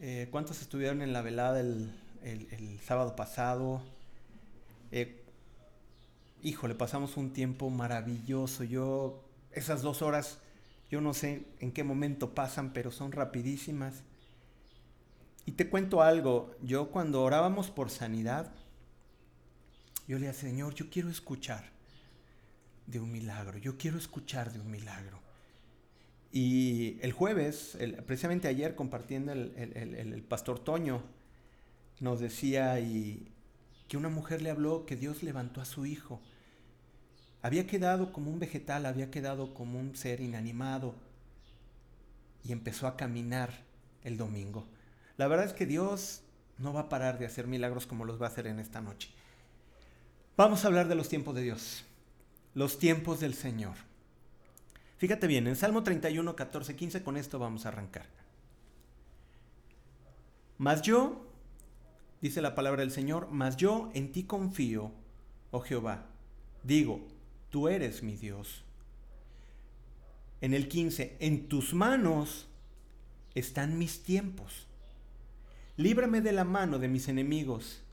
Eh, ¿Cuántos estuvieron en la velada el, sábado pasado? Eh, híjole, pasamos un tiempo maravilloso. Yo, esas dos horas, yo no sé en qué momento pasan, pero son rapidísimas. Y te cuento algo, yo cuando orábamos por sanidad, yo le Señor, yo quiero escuchar de un milagro, yo quiero escuchar de un milagro. Y el jueves, precisamente ayer compartiendo el, pastor Toño, nos decía y, que una mujer le habló que Dios levantó a su hijo. Había quedado como un vegetal, había quedado como un ser inanimado y empezó a caminar el domingo. La verdad es que Dios no va a parar de hacer milagros como los va a hacer en esta noche. Vamos a hablar de los tiempos de Dios, los tiempos del Señor. Fíjate bien, en Salmo 31, 14, 15, con esto vamos a arrancar. Mas yo, dice la palabra del Señor, mas yo en ti confío, oh Jehová. Digo, tú eres mi Dios. En el 15, en tus manos están mis tiempos. Líbrame de la mano de mis enemigos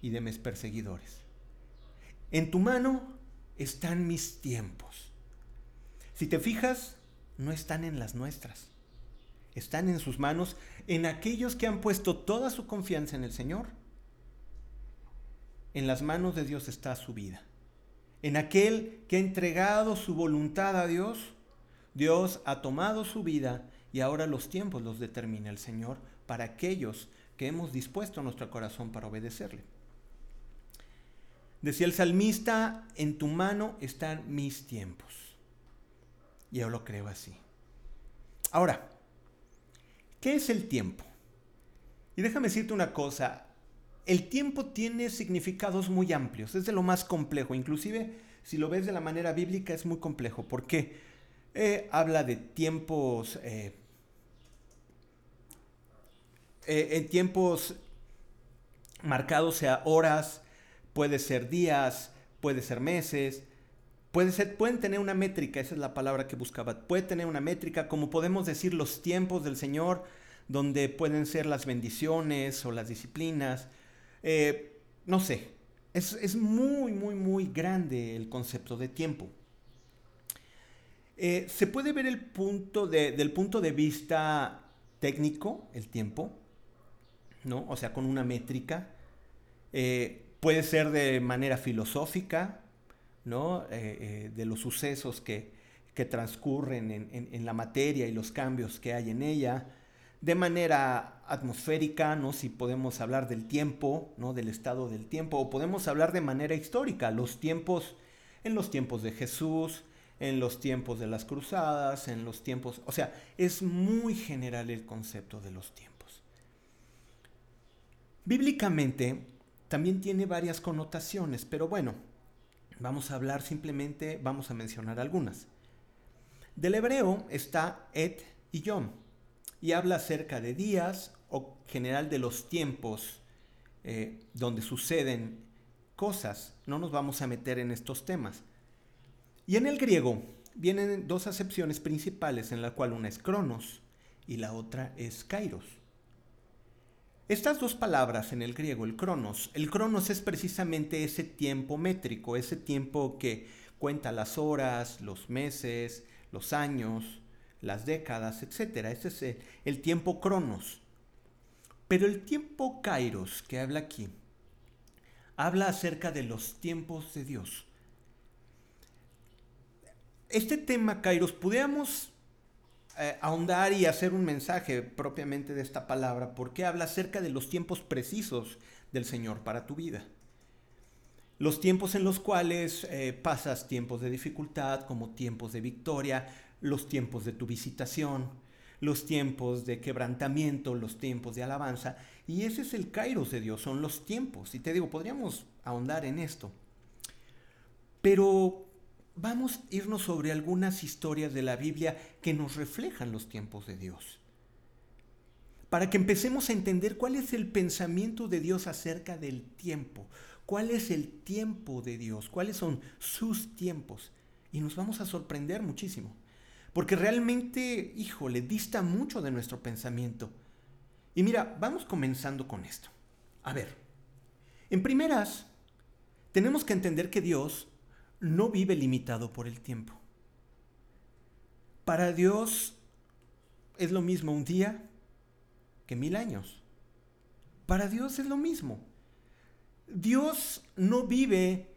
y de mis perseguidores. En tu mano están mis tiempos. Si te fijas, no están en las nuestras. Están en sus manos, en aquellos que han puesto toda su confianza en el Señor. En las manos de Dios está su vida. En aquel que ha entregado su voluntad a Dios, Dios ha tomado su vida y ahora los tiempos los determina el Señor para aquellos que hemos dispuesto nuestro corazón para obedecerle. Decía el salmista, en tu mano están mis tiempos. Yo lo creo así. Ahora, ¿qué es el tiempo? Y déjame decirte una cosa, el tiempo tiene significados muy amplios, es de lo más complejo, inclusive si lo ves de la manera bíblica es muy complejo. ¿Por qué? Eh, habla de tiempos, eh, eh, en tiempos marcados, sea horas, puede ser días, puede ser meses, Puede ser, pueden tener una métrica, esa es la palabra que buscaba. Puede tener una métrica, como podemos decir, los tiempos del Señor, donde pueden ser las bendiciones o las disciplinas. Eh, no sé, es, muy, muy, muy grande el concepto de tiempo. Eh, se puede ver el punto de, del punto de vista técnico, el tiempo, ¿no? O sea, con una métrica. Eh, puede ser de manera filosófica, ¿no? Eh, eh, de los sucesos que, transcurren en, la materia y los cambios que hay en ella, de manera atmosférica, ¿no? si podemos hablar del tiempo, ¿no? del estado del tiempo, o podemos hablar de manera histórica, los tiempos, en los tiempos de Jesús, en los tiempos de las cruzadas, en los tiempos, o sea, es muy general el concepto de los tiempos. Bíblicamente también tiene varias connotaciones, pero bueno, Vamos a hablar simplemente, vamos a mencionar algunas. Del hebreo está et y yom, y habla acerca de días o general de los tiempos eh, donde suceden cosas. No nos vamos a meter en estos temas. Y en el griego vienen dos acepciones principales, en la cual una es cronos y la otra es kairos. Estas dos palabras en el griego, el cronos, el cronos es precisamente ese tiempo métrico, ese tiempo que cuenta las horas, los meses, los años, las décadas, etc. Ese es el, tiempo cronos. Pero el tiempo kairos que habla aquí, habla acerca de los tiempos de Dios. Este tema kairos, pudiéramos eh, ahondar y hacer un mensaje propiamente de esta palabra, porque habla acerca de los tiempos precisos del Señor para tu vida. Los tiempos en los cuales eh, pasas tiempos de dificultad como tiempos de victoria, los tiempos de tu visitación, los tiempos de quebrantamiento, los tiempos de alabanza. Y ese es el kairos de Dios, son los tiempos. Y te digo, podríamos ahondar en esto. Pero vamos a irnos sobre algunas historias de la Biblia que nos reflejan los tiempos de Dios. Para que empecemos a entender cuál es el pensamiento de Dios acerca del tiempo, cuál es el tiempo de Dios, cuáles son sus tiempos. Y nos vamos a sorprender muchísimo. Porque realmente, híjole, dista mucho de nuestro pensamiento. Y mira, vamos comenzando con esto. A ver, en primeras, tenemos que entender que Dios no vive limitado por el tiempo. Para Dios es lo mismo un día que mil años. Para Dios es lo mismo. Dios no vive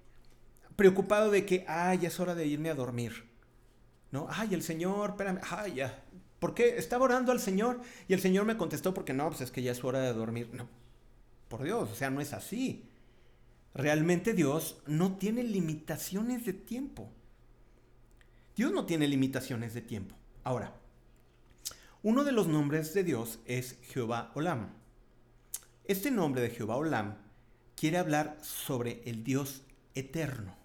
preocupado de que, ay, ya es hora de irme a dormir. ¿No? Ay, el Señor, espérame, ay, ya. ¿Por qué? Estaba orando al Señor y el Señor me contestó porque no, pues es que ya es hora de dormir. No, por Dios, o sea, no es así. Realmente Dios no tiene limitaciones de tiempo. Dios no tiene limitaciones de tiempo. Ahora, uno de los nombres de Dios es Jehová Olam. Este nombre de Jehová Olam quiere hablar sobre el Dios eterno.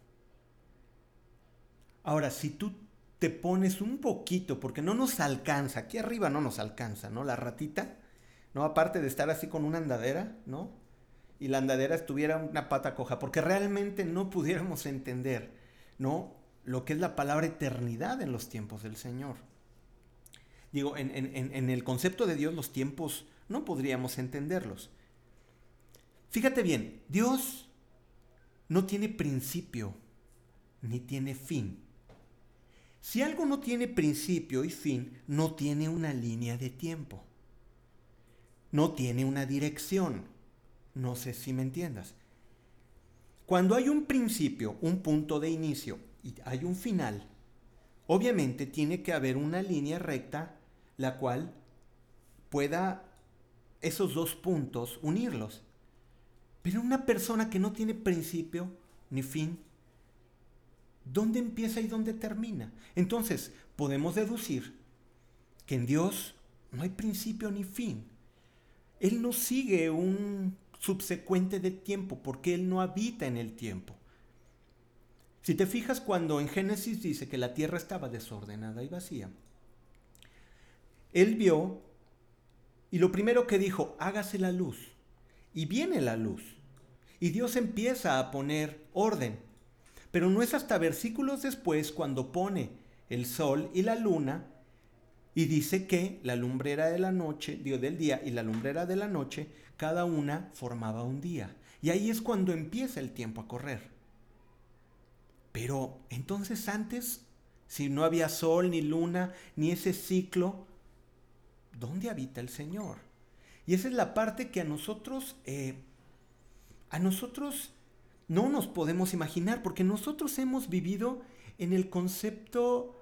Ahora, si tú te pones un poquito, porque no nos alcanza, aquí arriba no nos alcanza, ¿no? La ratita, ¿no? Aparte de estar así con una andadera, ¿no? Y la andadera estuviera una pata coja, porque realmente no pudiéramos entender, ¿no? Lo que es la palabra eternidad en los tiempos del Señor. Digo, en, en el concepto de Dios los tiempos no podríamos entenderlos. Fíjate bien, Dios no tiene principio ni tiene fin. Si algo no tiene principio y fin, no tiene una línea de tiempo. No tiene una dirección. No sé si me entiendas. Cuando hay un principio, un punto de inicio y hay un final, obviamente tiene que haber una línea recta la cual pueda esos dos puntos unirlos. Pero una persona que no tiene principio ni fin, ¿dónde empieza y dónde termina? Entonces, podemos deducir que en Dios no hay principio ni fin. Él no sigue un subsecuente de tiempo porque Él no habita en el tiempo. Si te fijas cuando en Génesis dice que la tierra estaba desordenada y vacía, Él vio y lo primero que dijo, hágase la luz. Y viene la luz. Y Dios empieza a poner orden. Pero no es hasta versículos después cuando pone el sol y la luna y dice que la lumbrera de la noche, digo del día y la lumbrera de la noche, cada una formaba un día. Y ahí es cuando empieza el tiempo a correr. Pero entonces antes, si no había sol ni luna, ni ese ciclo, ¿dónde habita el Señor? Y esa es la parte que a nosotros, eh, a nosotros no nos podemos imaginar, porque nosotros hemos vivido en el concepto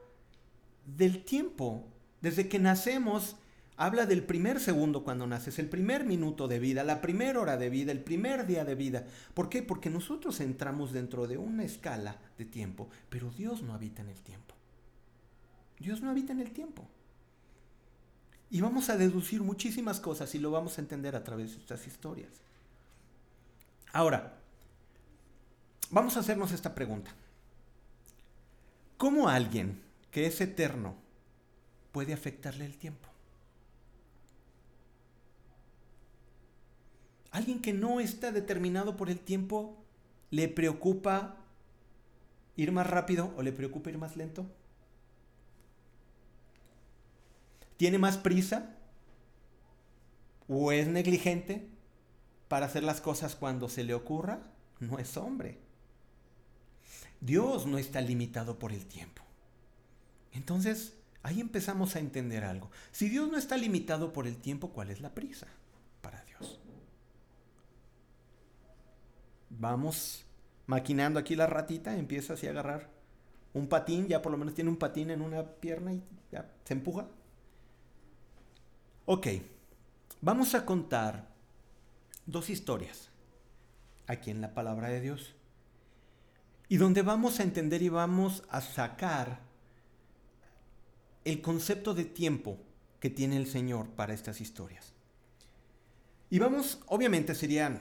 del tiempo. Desde que nacemos, habla del primer segundo cuando naces, el primer minuto de vida, la primera hora de vida, el primer día de vida. ¿Por qué? Porque nosotros entramos dentro de una escala de tiempo, pero Dios no habita en el tiempo. Dios no habita en el tiempo. Y vamos a deducir muchísimas cosas y lo vamos a entender a través de estas historias. Ahora, vamos a hacernos esta pregunta. ¿Cómo alguien que es eterno puede afectarle el tiempo? Alguien que no está determinado por el tiempo, ¿le preocupa ir más rápido o le preocupa ir más lento? ¿Tiene más prisa? ¿O es negligente para hacer las cosas cuando se le ocurra? No es hombre. Dios no está limitado por el tiempo. Entonces, ahí empezamos a entender algo. Si Dios no está limitado por el tiempo, ¿cuál es la prisa para Dios? Vamos maquinando aquí la ratita, empieza así a agarrar un patín, ya por lo menos tiene un patín en una pierna y ya se empuja. Ok, vamos a contar dos historias aquí en la palabra de Dios y donde vamos a entender y vamos a sacar el concepto de tiempo que tiene el Señor para estas historias. Y vamos, obviamente serían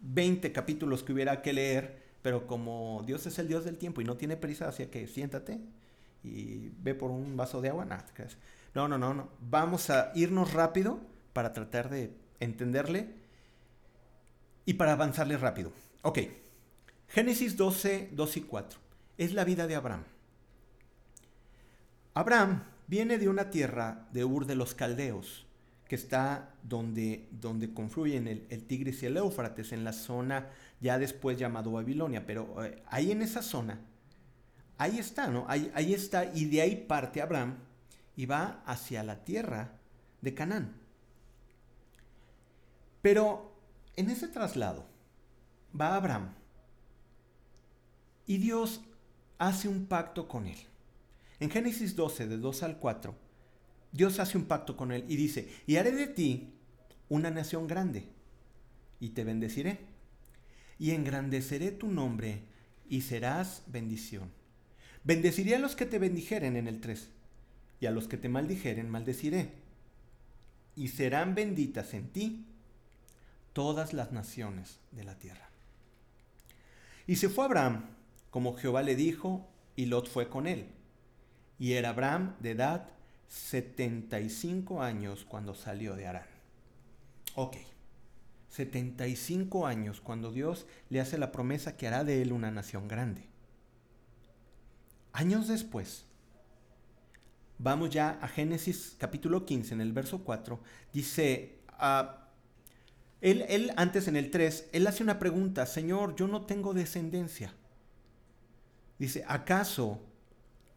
20 capítulos que hubiera que leer, pero como Dios es el Dios del tiempo y no tiene prisa, hacia que siéntate y ve por un vaso de agua, no, no, no, no. Vamos a irnos rápido para tratar de entenderle y para avanzarle rápido. Ok. Génesis 12, 2 y 4. Es la vida de Abraham. Abraham viene de una tierra de Ur de los Caldeos, que está donde, donde confluyen el, Tigris y el Éufrates, en la zona ya después llamado Babilonia, pero eh, ahí en esa zona, ahí está, ¿no? Ahí, ahí está, y de ahí parte Abraham y va hacia la tierra de Canaán. Pero en ese traslado va Abraham y Dios hace un pacto con él. En Génesis 12, de 2 al 4, Dios hace un pacto con él y dice, y haré de ti una nación grande, y te bendeciré, y engrandeceré tu nombre, y serás bendición. Bendeciré a los que te bendijeren en el 3, y a los que te maldijeren maldeciré, y serán benditas en ti todas las naciones de la tierra. Y se fue Abraham, como Jehová le dijo, y Lot fue con él. Y era Abraham de edad 75 años cuando salió de Arán. Ok, 75 años cuando Dios le hace la promesa que hará de él una nación grande. Años después, vamos ya a Génesis capítulo 15, en el verso 4, dice, ah, él, él antes en el 3, él hace una pregunta, Señor, yo no tengo descendencia. Dice, ¿acaso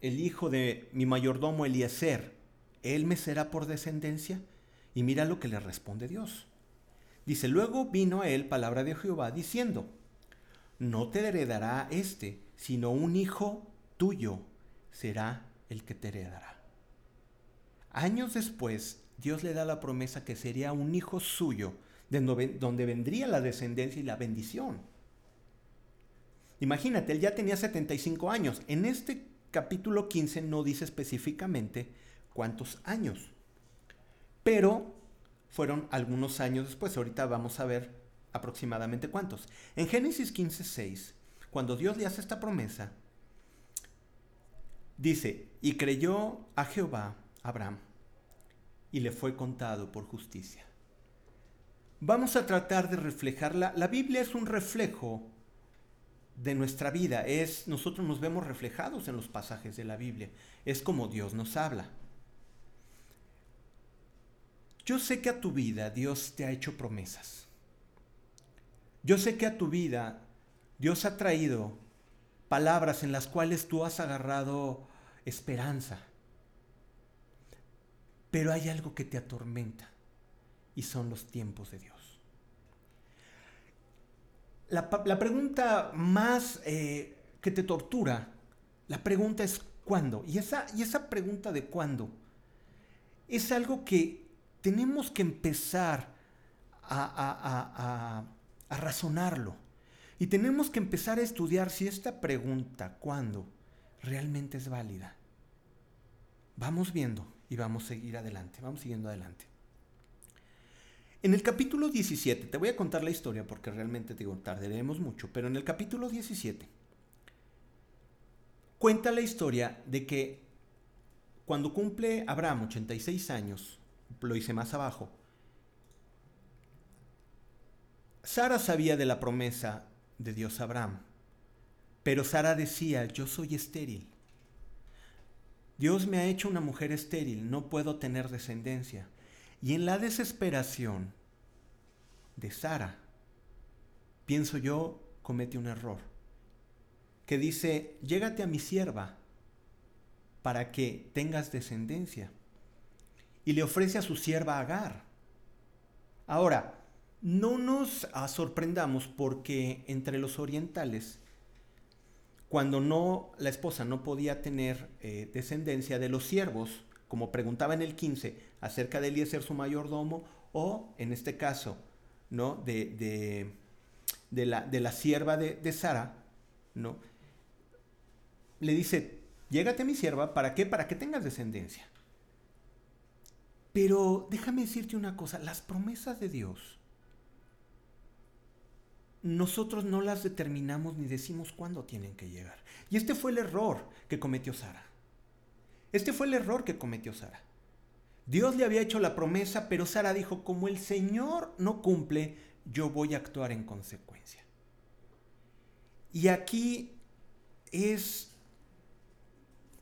el hijo de mi mayordomo Eliezer, él me será por descendencia? Y mira lo que le responde Dios. Dice, luego vino a él palabra de Jehová diciendo, no te heredará este, sino un hijo tuyo será el que te heredará. Años después, Dios le da la promesa que sería un hijo suyo, de donde vendría la descendencia y la bendición. Imagínate, él ya tenía 75 años. En este capítulo 15 no dice específicamente cuántos años, pero fueron algunos años después. Ahorita vamos a ver aproximadamente cuántos. En Génesis 15, 6, cuando Dios le hace esta promesa, dice, y creyó a Jehová, Abraham, y le fue contado por justicia. Vamos a tratar de reflejarla. La Biblia es un reflejo de nuestra vida. Es nosotros nos vemos reflejados en los pasajes de la Biblia. Es como Dios nos habla. Yo sé que a tu vida Dios te ha hecho promesas. Yo sé que a tu vida Dios ha traído palabras en las cuales tú has agarrado esperanza. Pero hay algo que te atormenta y son los tiempos de Dios. La, pregunta más eh, que te tortura, la pregunta es ¿cuándo? Y esa, y esa pregunta de cuándo es algo que tenemos que empezar a, a razonarlo. Y tenemos que empezar a estudiar si esta pregunta, ¿cuándo?, realmente es válida. Vamos viendo y vamos a seguir adelante, vamos siguiendo adelante. En el capítulo 17, te voy a contar la historia porque realmente digo, tardaremos mucho, pero en el capítulo 17 cuenta la historia de que cuando cumple Abraham 86 años, lo hice más abajo, Sara sabía de la promesa de Dios a Abraham, pero Sara decía, yo soy estéril. Dios me ha hecho una mujer estéril, no puedo tener descendencia. Y en la desesperación de Sara, pienso yo, comete un error. Que dice, llégate a mi sierva para que tengas descendencia. Y le ofrece a su sierva Agar. Ahora, no nos sorprendamos porque entre los orientales, cuando no la esposa no podía tener eh, descendencia de los siervos, como preguntaba en el 15 acerca de Eliezer su mayordomo, o en este caso, ¿no? De, de, la, de la, sierva de, Sara, ¿no? Le dice, llégate a mi sierva, ¿para qué? Para que tengas descendencia. Pero déjame decirte una cosa, las promesas de Dios, nosotros no las determinamos ni decimos cuándo tienen que llegar. Y este fue el error que cometió Sara. Este fue el error que cometió Sara. Dios le había hecho la promesa, pero Sara dijo, como el Señor no cumple, yo voy a actuar en consecuencia. Y aquí es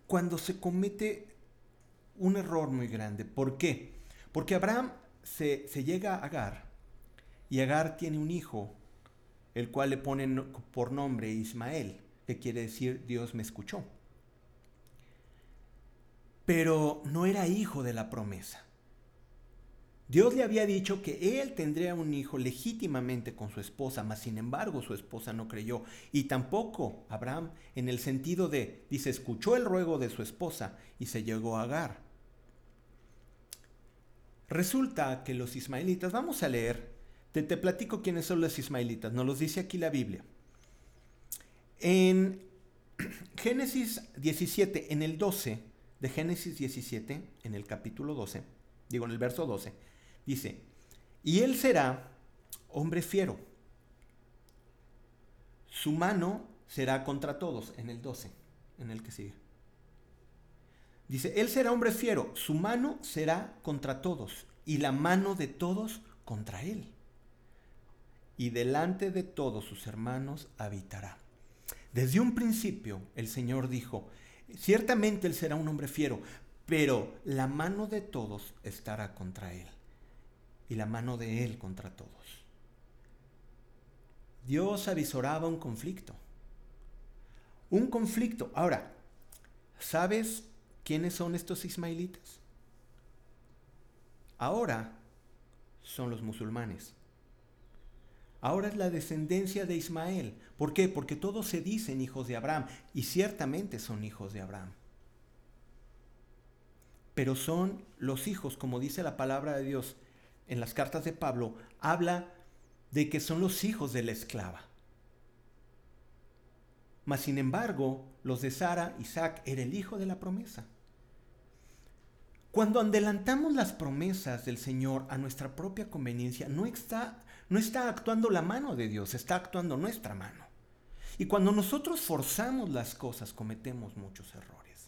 cuando se comete un error muy grande. ¿Por qué? Porque Abraham se, llega a Agar y Agar tiene un hijo, el cual le ponen por nombre Ismael, que quiere decir Dios me escuchó. Pero no era hijo de la promesa. Dios le había dicho que él tendría un hijo legítimamente con su esposa, mas sin embargo su esposa no creyó. Y tampoco Abraham, en el sentido de, dice, escuchó el ruego de su esposa y se llegó a Agar. Resulta que los ismaelitas, vamos a leer, te, te platico quiénes son los ismaelitas, nos los dice aquí la Biblia. En Génesis 17, en el 12, de Génesis 17, en el capítulo 12, digo en el verso 12, Dice, y él será hombre fiero. Su mano será contra todos, en el 12, en el que sigue. Dice, él será hombre fiero, su mano será contra todos, y la mano de todos contra él. Y delante de todos sus hermanos habitará. Desde un principio el Señor dijo, ciertamente él será un hombre fiero, pero la mano de todos estará contra él y la mano de Él contra todos. Dios avisoraba un conflicto. Un conflicto. Ahora, ¿sabes quiénes son estos ismaelitas? Ahora son los musulmanes. Ahora es la descendencia de Ismael. ¿Por qué? Porque todos se dicen hijos de Abraham y ciertamente son hijos de Abraham. Pero son los hijos, como dice la palabra de Dios, en las cartas de Pablo, habla de que son los hijos de la esclava. Mas sin embargo, los de Sara, Isaac era el hijo de la promesa. Cuando adelantamos las promesas del Señor a nuestra propia conveniencia, no está, no está actuando la mano de Dios, está actuando nuestra mano. Y cuando nosotros forzamos las cosas, cometemos muchos errores.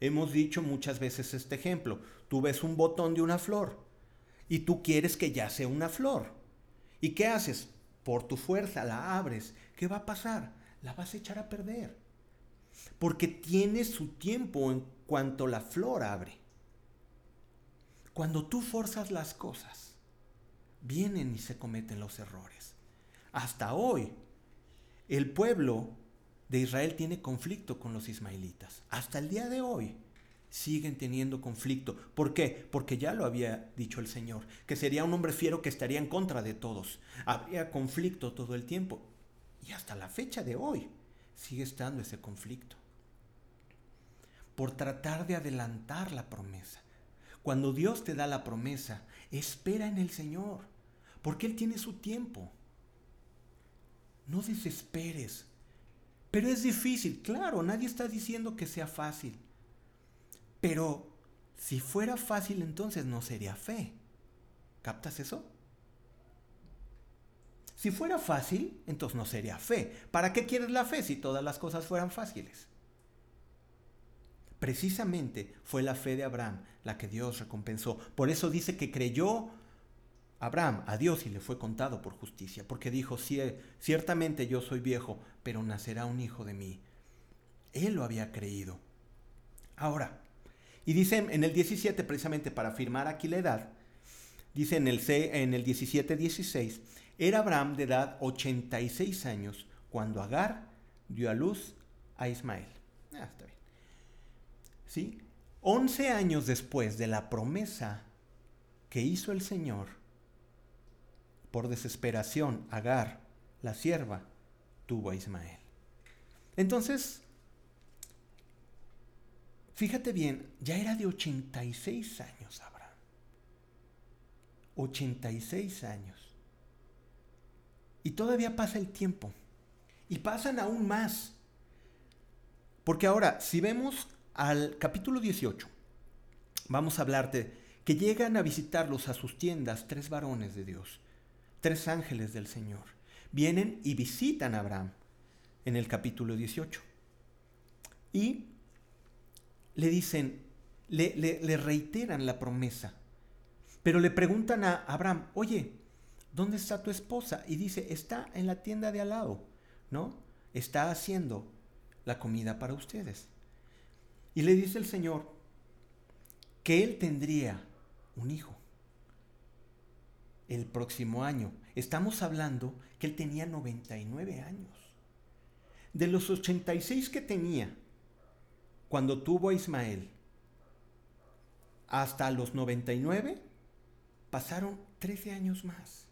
Hemos dicho muchas veces este ejemplo. Tú ves un botón de una flor y tú quieres que ya sea una flor. ¿Y qué haces? Por tu fuerza la abres. ¿Qué va a pasar? La vas a echar a perder. Porque tiene su tiempo en cuanto la flor abre. Cuando tú forzas las cosas, vienen y se cometen los errores. Hasta hoy, el pueblo de Israel tiene conflicto con los ismaelitas. Hasta el día de hoy siguen teniendo conflicto. ¿Por qué? Porque ya lo había dicho el Señor, que sería un hombre fiero que estaría en contra de todos. Habría conflicto todo el tiempo. Y hasta la fecha de hoy sigue estando ese conflicto. Por tratar de adelantar la promesa. Cuando Dios te da la promesa, espera en el Señor, porque Él tiene su tiempo. No desesperes. Pero es difícil, claro, nadie está diciendo que sea fácil. Pero si fuera fácil entonces no sería fe. ¿Captas eso? Si fuera fácil, entonces no sería fe. ¿Para qué quieres la fe si todas las cosas fueran fáciles? Precisamente fue la fe de Abraham la que Dios recompensó. Por eso dice que creyó Abraham a Dios y le fue contado por justicia, porque dijo, ciertamente yo soy viejo, pero nacerá un hijo de mí. Él lo había creído. Ahora, y dice en el 17, precisamente para afirmar aquí la edad, dice en el, en el 17, 16, era Abraham de edad 86 años cuando Agar dio a luz a Ismael. Ah, está. ¿Sí? 11 años después de la promesa que hizo el Señor, por desesperación, Agar, la sierva, tuvo a Ismael. Entonces, Fíjate bien, ya era de 86 años Abraham. 86 años. Y todavía pasa el tiempo. Y pasan aún más. Porque ahora, si vemos al capítulo 18, vamos a hablarte que llegan a visitarlos a sus tiendas tres varones de Dios, tres ángeles del Señor. Vienen y visitan a Abraham en el capítulo 18. Y le dicen, le, reiteran la promesa, pero le preguntan a Abraham, oye, ¿dónde está tu esposa? Y dice, está en la tienda de al lado, ¿no? Está haciendo la comida para ustedes. Y le dice el Señor que él tendría un hijo. el próximo año. Estamos hablando que él tenía 99 años. De los 86 que tenía cuando tuvo a Ismael hasta los 99, pasaron 13 años más.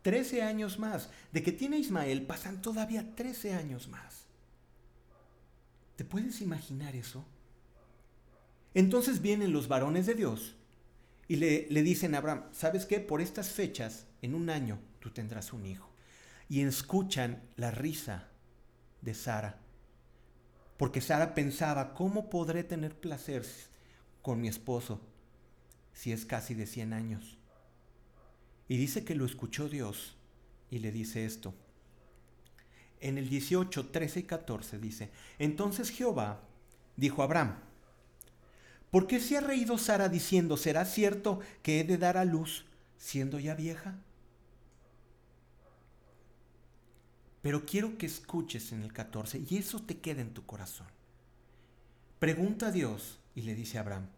13 años más. De que tiene Ismael pasan todavía 13 años más. ¿Te puedes imaginar eso? Entonces vienen los varones de Dios y le, le, dicen a Abraham, ¿sabes qué? Por estas fechas, en un año, tú tendrás un hijo. Y escuchan la risa de Sara. Porque Sara pensaba, ¿cómo podré tener placer con mi esposo si es casi de 100 años? Y dice que lo escuchó Dios y le dice esto. En el 18, 13 y 14 dice, entonces Jehová dijo a Abraham, ¿por qué se ha reído Sara diciendo, ¿será cierto que he de dar a luz siendo ya vieja? Pero quiero que escuches en el 14 y eso te quede en tu corazón. Pregunta a Dios y le dice a Abraham,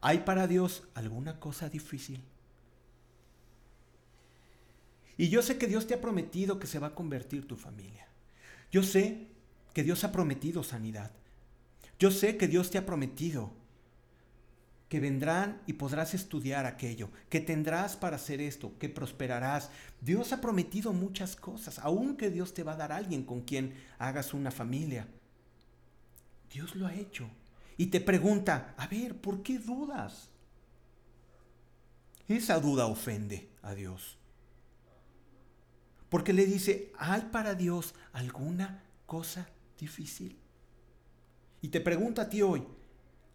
¿hay para Dios alguna cosa difícil? Y yo sé que Dios te ha prometido que se va a convertir tu familia. Yo sé que Dios ha prometido sanidad. Yo sé que Dios te ha prometido que vendrán y podrás estudiar aquello, que tendrás para hacer esto, que prosperarás. Dios ha prometido muchas cosas, aunque Dios te va a dar alguien con quien hagas una familia. Dios lo ha hecho. Y te pregunta, a ver, ¿por qué dudas? Esa duda ofende a Dios. Porque le dice, ¿hay para Dios alguna cosa difícil? Y te pregunta a ti hoy,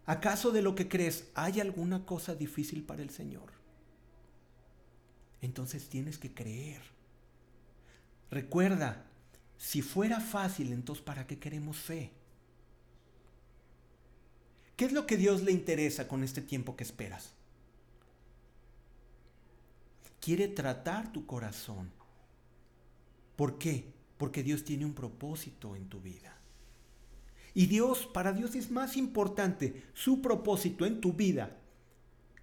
¿acaso de lo que crees hay alguna cosa difícil para el Señor? Entonces tienes que creer. Recuerda, si fuera fácil, entonces ¿para qué queremos fe? ¿Qué es lo que Dios le interesa con este tiempo que esperas? Quiere tratar tu corazón ¿Por qué? Porque Dios tiene un propósito en tu vida. Y Dios, para Dios es más importante su propósito en tu vida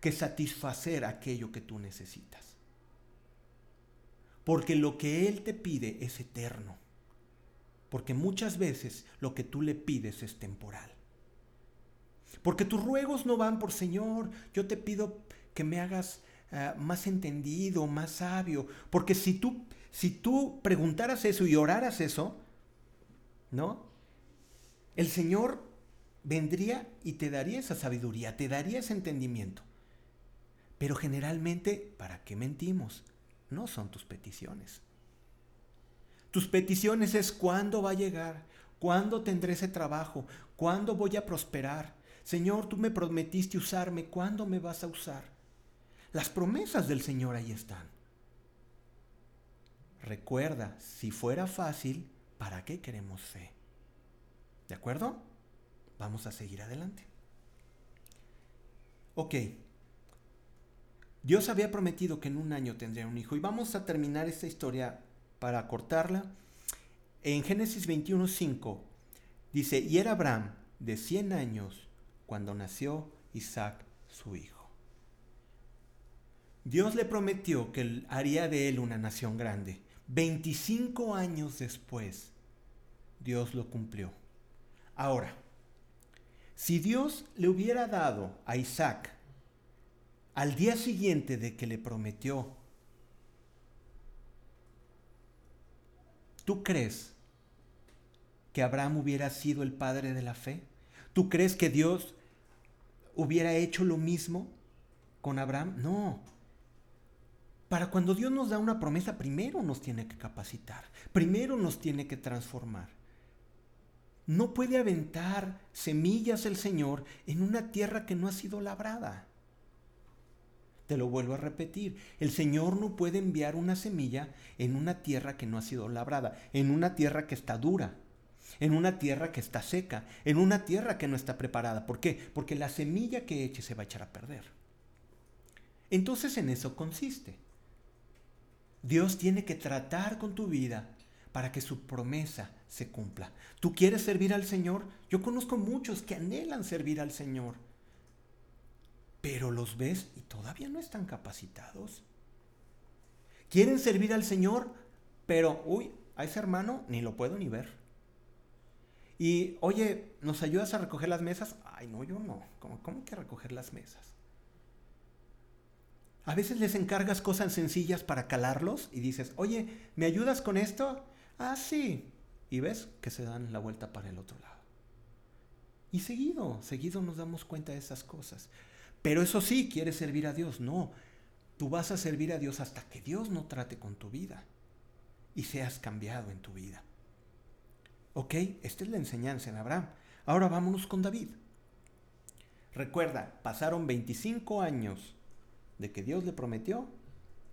que satisfacer aquello que tú necesitas. Porque lo que Él te pide es eterno. Porque muchas veces lo que tú le pides es temporal. Porque tus ruegos no van por Señor, yo te pido que me hagas uh, más entendido, más sabio. Porque si tú si tú preguntaras eso y oraras eso, ¿no? El Señor vendría y te daría esa sabiduría, te daría ese entendimiento. Pero generalmente, ¿para qué mentimos? No son tus peticiones. Tus peticiones es cuándo va a llegar, cuándo tendré ese trabajo, cuándo voy a prosperar. Señor, tú me prometiste usarme, ¿cuándo me vas a usar? Las promesas del Señor ahí están. Recuerda, si fuera fácil, ¿para qué queremos fe? ¿De acuerdo? Vamos a seguir adelante. Ok. Dios había prometido que en un año tendría un hijo y vamos a terminar esta historia para cortarla. En Génesis 21:5 dice, y era Abraham de 100 años cuando nació Isaac su hijo. Dios le prometió que haría de él una nación grande 25 años después, Dios lo cumplió. Ahora, si Dios le hubiera dado a Isaac al día siguiente de que le prometió, ¿tú crees que Abraham hubiera sido el padre de la fe? ¿Tú crees que Dios hubiera hecho lo mismo con Abraham? No. Para cuando Dios nos da una promesa, primero nos tiene que capacitar, primero nos tiene que transformar. No puede aventar semillas el Señor en una tierra que no ha sido labrada. Te lo vuelvo a repetir, el Señor no puede enviar una semilla en una tierra que no ha sido labrada, en una tierra que está dura, en una tierra que está seca, en una tierra que no está preparada. ¿Por qué? Porque la semilla que eche se va a echar a perder. Entonces en eso consiste. Dios tiene que tratar con tu vida para que su promesa se cumpla. ¿Tú quieres servir al Señor? Yo conozco muchos que anhelan servir al Señor. pero los ves y todavía no están capacitados. Quieren servir al Señor, pero, uy, a ese hermano ni lo puedo ni ver. Y, oye, ¿nos ayudas a recoger las mesas? Ay, no, yo no. ¿Cómo, cómo que recoger las mesas? A veces les encargas cosas sencillas para calarlos y dices, oye, ¿me ayudas con esto? Ah, sí. Y ves que se dan la vuelta para el otro lado. Y seguido, seguido nos damos cuenta de esas cosas. Pero eso sí, quieres servir a Dios. No, tú vas a servir a Dios hasta que Dios no trate con tu vida y seas cambiado en tu vida. ¿Ok? Esta es la enseñanza en Abraham. Ahora vámonos con David. Recuerda, pasaron 25 años de que Dios le prometió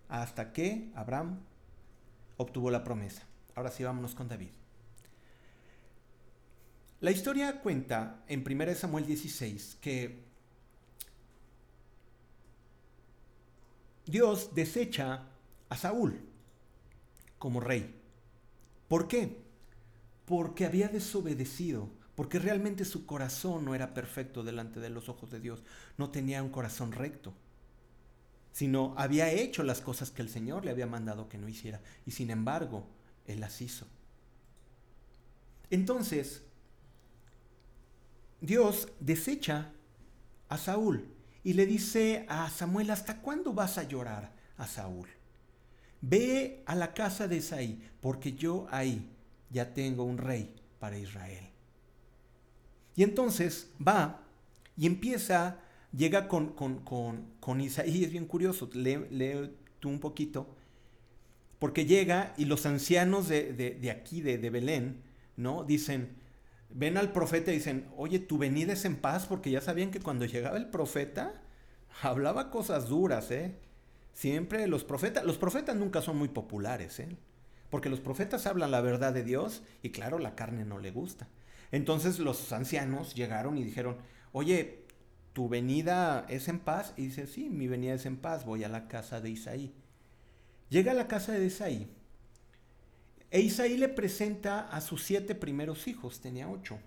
hasta que Abraham obtuvo la promesa. Ahora sí vámonos con David. La historia cuenta en 1 Samuel 16 que Dios desecha a Saúl como rey. ¿Por qué? Porque había desobedecido, porque realmente su corazón no era perfecto delante de los ojos de Dios, no tenía un corazón recto, sino había hecho las cosas que el Señor le había mandado que no hiciera, y sin embargo, él las hizo. Entonces, Dios desecha a Saúl y le dice a Samuel, ¿hasta cuándo vas a llorar a Saúl? Ve a la casa de Isaí, porque yo ahí ya tengo un rey para Israel. Y entonces va y empieza, llega con, con, Isaí, es bien curioso, lee, tú un poquito, porque llega y los ancianos de, aquí, de, de Belén, ¿no? Dicen, ven al profeta y dicen, oye, tu venida es en paz, porque ya sabían que cuando llegaba el profeta, hablaba cosas duras, ¿eh? Siempre los profetas, los profetas nunca son muy populares, ¿eh? Porque los profetas hablan la verdad de Dios y claro, la carne no le gusta. Entonces los ancianos llegaron y dijeron, oye, ¿tu venida es en paz? Y dice, sí, mi venida es en paz, voy a la casa de Isaí. Llega a la casa de Isaí e Isaí le presenta a sus siete primeros hijos, tenía ocho.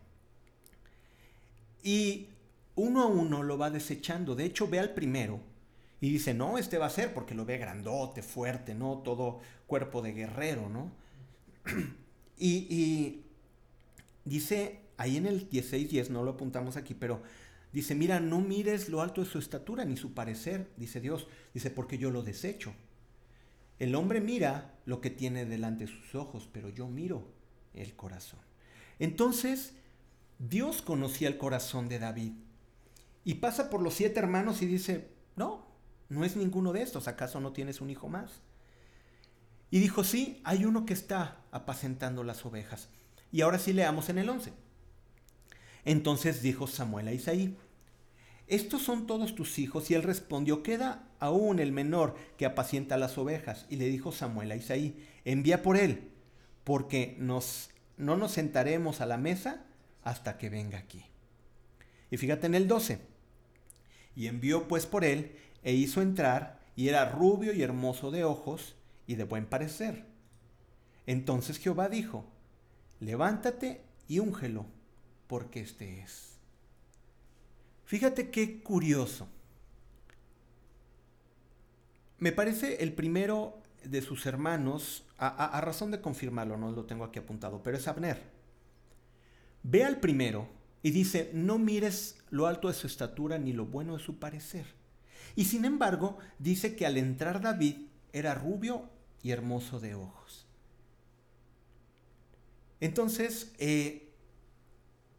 Y uno a uno lo va desechando. De hecho, ve al primero y dice, no, este va a ser porque lo ve grandote, fuerte, ¿no? Todo cuerpo de guerrero, ¿no? y, y, dice, ahí en el 16-10, no lo apuntamos aquí, pero dice, mira, no mires lo alto de su estatura ni su parecer, dice Dios, dice, porque yo lo desecho. El hombre mira lo que tiene delante de sus ojos, pero yo miro el corazón. Entonces, Dios conocía el corazón de David y pasa por los siete hermanos y dice, no, no es ninguno de estos, ¿acaso no tienes un hijo más? Y dijo, sí, hay uno que está apacentando las ovejas. Y ahora sí leamos en el 11. Entonces dijo Samuel a Isaí, estos son todos tus hijos. Y él respondió, queda aún el menor que apacienta las ovejas. Y le dijo Samuel a Isaí, envía por él, porque nos, no nos sentaremos a la mesa hasta que venga aquí. Y fíjate en el 12. Y envió pues por él e hizo entrar, y era rubio y hermoso de ojos y de buen parecer. Entonces Jehová dijo, levántate y úngelo, porque este es. Fíjate qué curioso. Me parece el primero de sus hermanos, a, razón de confirmarlo, no lo tengo aquí apuntado, pero es Abner. Ve al primero y dice, no mires lo alto de su estatura ni lo bueno de su parecer. Y sin embargo, dice que al entrar David era rubio y hermoso de ojos. Entonces, eh,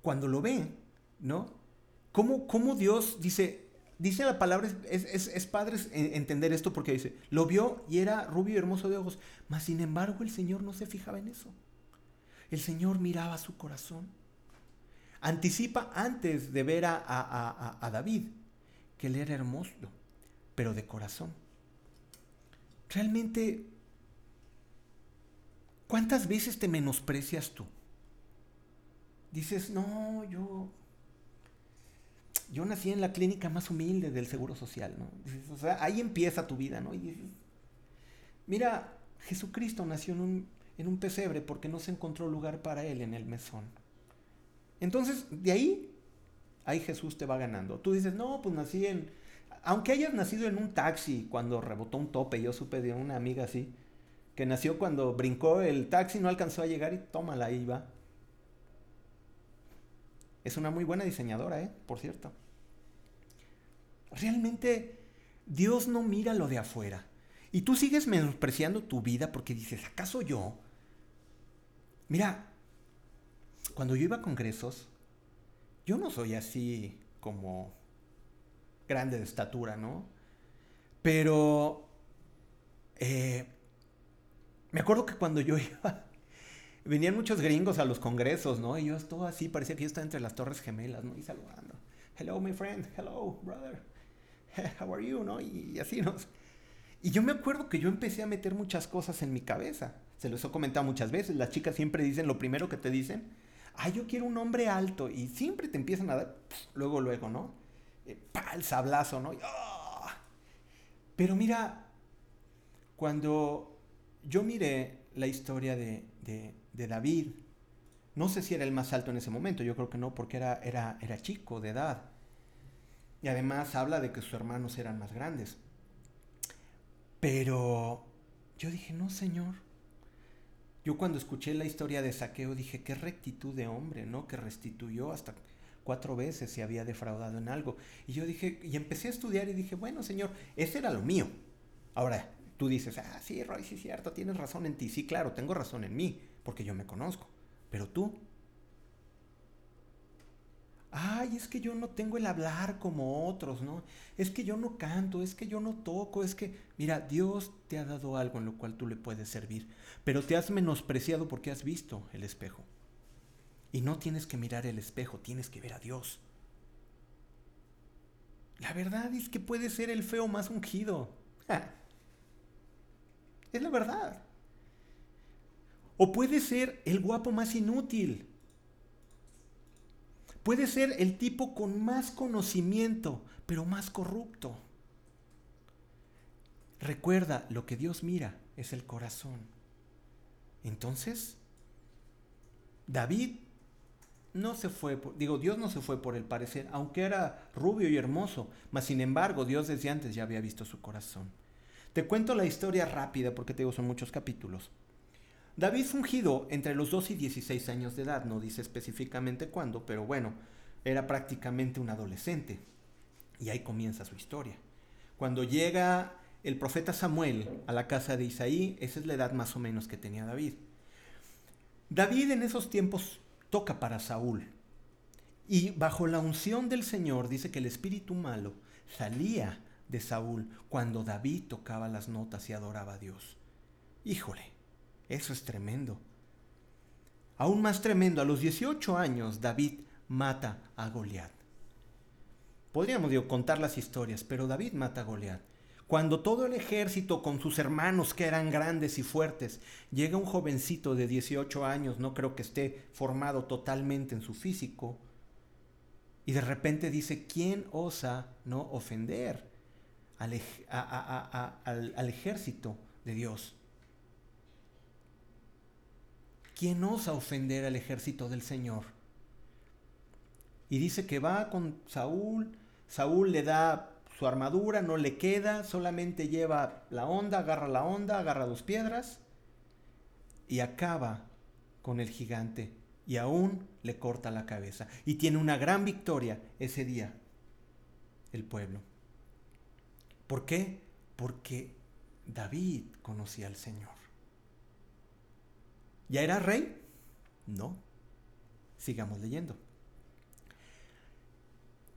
cuando lo ve, ¿no? ¿Cómo, Dios dice, dice la palabra, es, padre entender esto porque dice, lo vio y era rubio y hermoso de ojos, mas sin embargo el Señor no se fijaba en eso. El Señor miraba su corazón. Anticipa antes de ver a, a David que él era hermoso, pero de corazón. Realmente, ¿cuántas veces te menosprecias tú? Dices, no, yo yo nací en la clínica más humilde del Seguro Social, ¿no? o sea, ahí empieza tu vida, ¿no? Y dices, mira, Jesucristo nació en un, en un pesebre porque no se encontró lugar para él en el mesón. Entonces, de ahí, ahí Jesús te va ganando. Tú dices, no, pues nací en, aunque hayas nacido en un taxi cuando rebotó un tope, yo supe de una amiga así, que nació cuando brincó el taxi, no alcanzó a llegar y tómala, ahí va. Es una muy buena diseñadora, ¿eh? Por cierto. Realmente Dios no mira lo de afuera. Y tú sigues menospreciando tu vida porque dices, ¿acaso yo? Mira, cuando yo iba a congresos, yo no soy así como grande de estatura, ¿no? Pero eh, me acuerdo que cuando yo iba, venían muchos gringos a los congresos, ¿no? Y yo todo así, parecía que yo estaba entre las torres gemelas, ¿no? Y saludando. Hello, my friend. Hello, brother. How are you, ¿no? Y, así, ¿no? Y yo me acuerdo que yo empecé a meter muchas cosas en mi cabeza. Se los he comentado muchas veces. Las chicas siempre dicen lo primero que te dicen. Ah, yo quiero un hombre alto. Y siempre te empiezan a dar, luego, luego, ¿no? Eh, el sablazo, ¿no? ¡ah! Pero mira, cuando yo miré la historia de, David, no sé si era el más alto en ese momento, yo creo que no, porque era, era, era chico de edad. Y además habla de que sus hermanos eran más grandes. Pero yo dije, no, Señor. Yo cuando escuché la historia de saqueo dije, qué rectitud de hombre, ¿no? Que restituyó hasta cuatro veces se había defraudado en algo. Y yo dije, y empecé a estudiar y dije, bueno, Señor, ese era lo mío. Ahora, tú dices, ah, sí, Roy, sí es cierto, tienes razón en ti. Sí, claro, tengo razón en mí, porque yo me conozco. Pero tú, Ay, es que yo no tengo el hablar como otros, ¿no? Es que yo no canto, es que yo no toco, es que, mira, Dios te ha dado algo en lo cual tú le puedes servir, pero te has menospreciado porque has visto el espejo. Y no tienes que mirar el espejo, tienes que ver a Dios. La verdad es que puede ser el feo más ungido. Es la verdad. O puede ser el guapo más inútil. Puede ser el tipo con más conocimiento, pero más corrupto. Recuerda, lo que Dios mira es el corazón. Entonces, David no se fue, digo, Dios no se fue por el parecer, aunque era rubio y hermoso, mas sin embargo Dios desde antes ya había visto su corazón. Te cuento la historia rápida porque te digo, son muchos capítulos. David fue ungido entre los 2 y 16 años de edad, no dice específicamente cuándo, pero bueno, era prácticamente un adolescente. Y ahí comienza su historia. Cuando llega el profeta Samuel a la casa de Isaí, esa es la edad más o menos que tenía David. David en esos tiempos toca para Saúl. Y bajo la unción del Señor dice que el espíritu malo salía de Saúl cuando David tocaba las notas y adoraba a Dios. Híjole, eso es tremendo. Aún más tremendo, a los 18 años David mata a Goliat. Podríamos contar las historias, pero David mata a Goliat. Cuando todo el ejército con sus hermanos que eran grandes y fuertes, llega un jovencito de 18 años, no creo que esté formado totalmente en su físico, y de repente dice, ¿quién osa no ofender al, al ejército de Dios? ¿Quién osa ofender al ejército del Señor? Y dice que va con Saúl, Saúl le da su armadura, no le queda, solamente lleva la onda, agarra la onda, agarra dos piedras y acaba con el gigante y aún le corta la cabeza. Y tiene una gran victoria ese día el pueblo. ¿Por qué? Porque David conocía al Señor. ¿Ya era rey? No. Sigamos leyendo.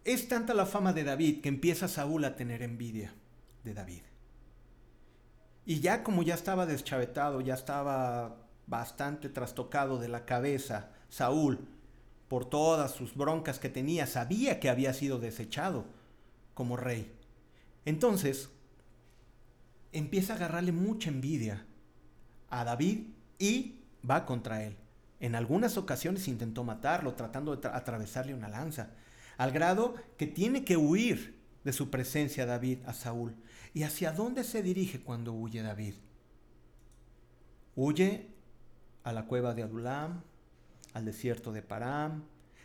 Es tanta la fama de David que empieza Saúl a tener envidia de David. Y ya como ya estaba deschavetado, ya estaba bastante trastocado de la cabeza, Saúl, por todas sus broncas que tenía, sabía que había sido desechado como rey. Entonces, empieza a agarrarle mucha envidia a David y va contra él. En algunas ocasiones intentó matarlo, tratando de atravesarle una lanza, al grado que tiene que huir de su presencia David a Saúl. ¿Y hacia dónde se dirige cuando huye David? Huye a la cueva de Adulam, al desierto de Param,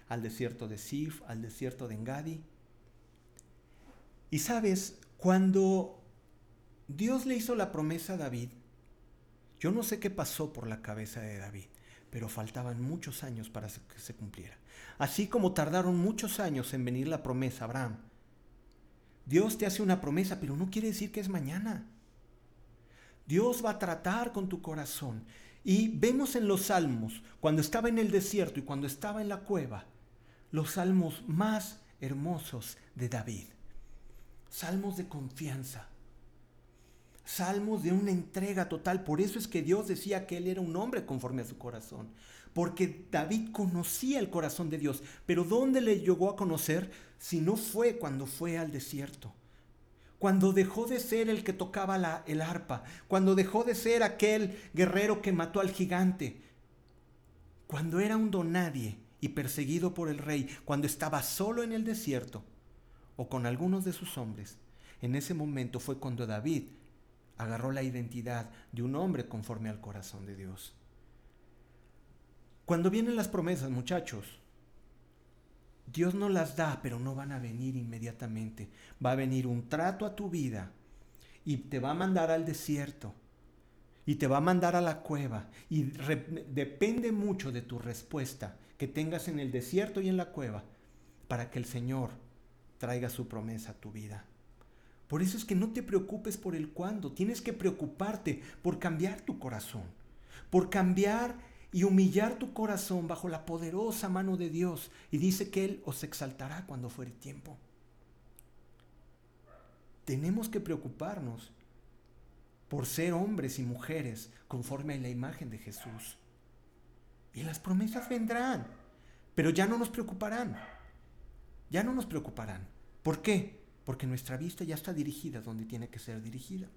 al desierto de Sif, al desierto de Engadi. Y sabes, cuando Dios le hizo la promesa a David, yo no sé qué pasó por la cabeza de David, pero faltaban muchos años para que se cumpliera. Así como tardaron muchos años en venir la promesa Abraham. Dios te hace una promesa, pero no quiere decir que es mañana. Dios va a tratar con tu corazón. Y vemos en los salmos, cuando estaba en el desierto y cuando estaba en la cueva, los salmos más hermosos de David. Salmos de confianza. Salmos de una entrega total. Por eso es que Dios decía que él era un hombre conforme a su corazón. Porque David conocía el corazón de Dios. Pero ¿dónde le llegó a conocer si no fue cuando fue al desierto? cuando dejó de ser el que tocaba la, el arpa, cuando dejó de ser aquel guerrero que mató al gigante, cuando era un donadie y perseguido por el rey, cuando estaba solo en el desierto o con algunos de sus hombres, en ese momento fue cuando David agarró la identidad de un hombre conforme al corazón de Dios. Cuando vienen las promesas, muchachos, Dios no las da, pero no van a venir inmediatamente. Va a venir un trato a tu vida y te va a mandar al desierto y te va a mandar a la cueva. Y depende mucho de tu respuesta que tengas en el desierto y en la cueva para que el Señor traiga su promesa a tu vida. Por eso es que no te preocupes por el cuándo, tienes que preocuparte por cambiar tu corazón, por cambiar y humillar tu corazón bajo la poderosa mano de Dios. Y dice que Él os exaltará cuando fuere tiempo. Tenemos que preocuparnos por ser hombres y mujeres conforme a la imagen de Jesús. Y las promesas vendrán, pero ya no nos preocuparán. Ya no nos preocuparán. ¿Por qué? Porque nuestra vista ya está dirigida donde tiene que ser dirigida.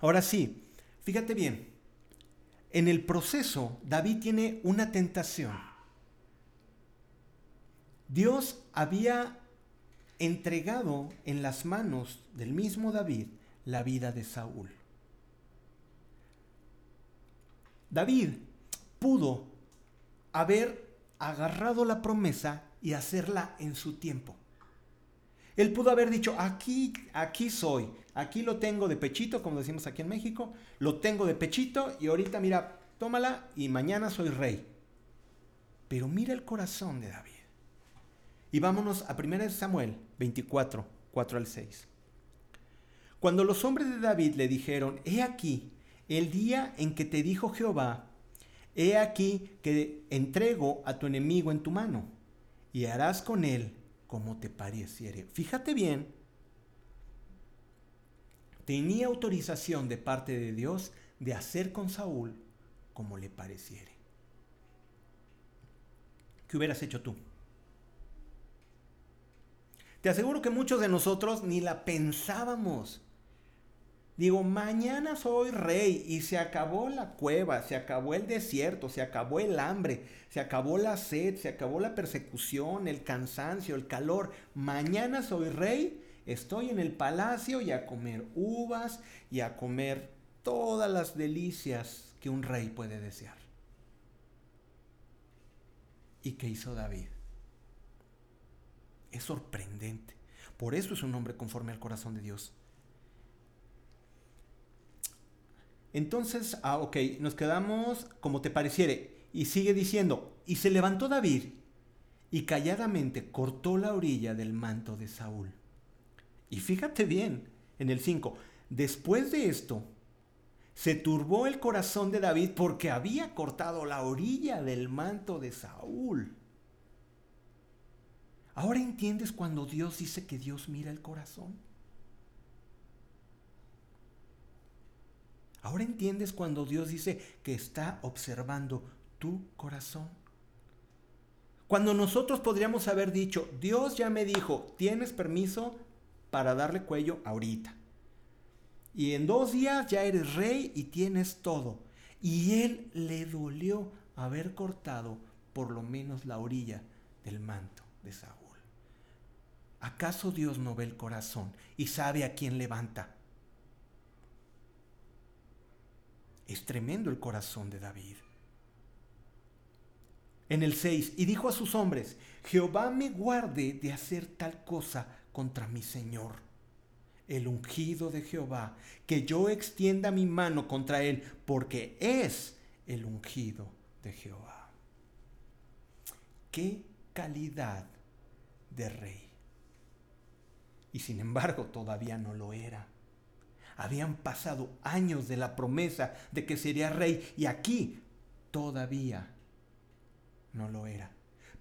Ahora sí, fíjate bien, en el proceso, David tiene una tentación. Dios había entregado en las manos del mismo David la vida de Saúl. David pudo haber agarrado la promesa y hacerla en su tiempo. Él pudo haber dicho, aquí, aquí soy, aquí lo tengo de pechito, como decimos aquí en México, lo tengo de pechito y ahorita mira, tómala y mañana soy rey. Pero mira el corazón de David. Y vámonos a 1 Samuel 24, 4 al 6. Cuando los hombres de David le dijeron, he aquí, el día en que te dijo Jehová, he aquí que entrego a tu enemigo en tu mano, y harás con él como te pareciere. Fíjate bien, tenía autorización de parte de Dios de hacer con Saúl como le pareciere. ¿Qué hubieras hecho tú? Te aseguro que muchos de nosotros ni la pensábamos. Digo, mañana soy rey y se acabó la cueva, se acabó el desierto, se acabó el hambre, se acabó la sed, se acabó la persecución, el cansancio, el calor. Mañana soy rey, estoy en el palacio y a comer uvas y a comer todas las delicias que un rey puede desear. ¿Y qué hizo David? Es sorprendente. Por eso es un hombre conforme al corazón de Dios. Entonces, ah, ok, nos quedamos como te pareciere. Y sigue diciendo, y se levantó David y calladamente cortó la orilla del manto de Saúl. Y fíjate bien, en el 5, después de esto, se turbó el corazón de David porque había cortado la orilla del manto de Saúl. Ahora entiendes cuando Dios dice que Dios mira el corazón. Ahora entiendes cuando Dios dice que está observando tu corazón. Cuando nosotros podríamos haber dicho, Dios ya me dijo, tienes permiso para darle cuello ahorita. Y en dos días ya eres rey y tienes todo. Y él le dolió haber cortado por lo menos la orilla del manto de Saúl. ¿Acaso Dios no ve el corazón y sabe a quién levanta? Es tremendo el corazón de David. En el 6, y dijo a sus hombres, Jehová me guarde de hacer tal cosa contra mi Señor, el ungido de Jehová, que yo extienda mi mano contra él, porque es el ungido de Jehová. Qué calidad de rey. Y sin embargo todavía no lo era. Habían pasado años de la promesa de que sería rey y aquí todavía no lo era.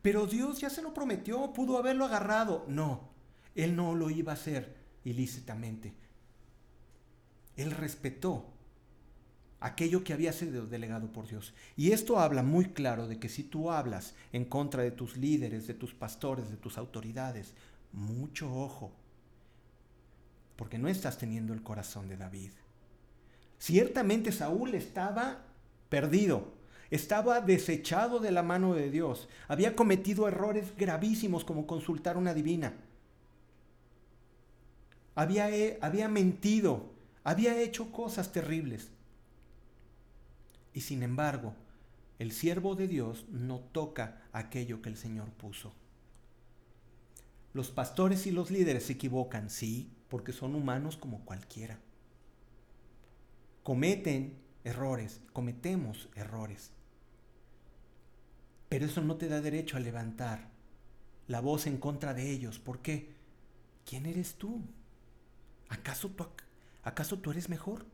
Pero Dios ya se lo prometió, pudo haberlo agarrado. No, él no lo iba a hacer ilícitamente. Él respetó aquello que había sido delegado por Dios. Y esto habla muy claro de que si tú hablas en contra de tus líderes, de tus pastores, de tus autoridades, mucho ojo, porque no estás teniendo el corazón de David. Ciertamente Saúl estaba perdido, estaba desechado de la mano de Dios, había cometido errores gravísimos como consultar una divina, había, había mentido, había hecho cosas terribles. Y sin embargo, el siervo de Dios no toca aquello que el Señor puso. Los pastores y los líderes se equivocan, sí, porque son humanos como cualquiera. Cometen errores, cometemos errores. Pero eso no te da derecho a levantar la voz en contra de ellos. ¿Por qué? ¿Quién eres tú? ¿Acaso tú, acaso tú eres mejor?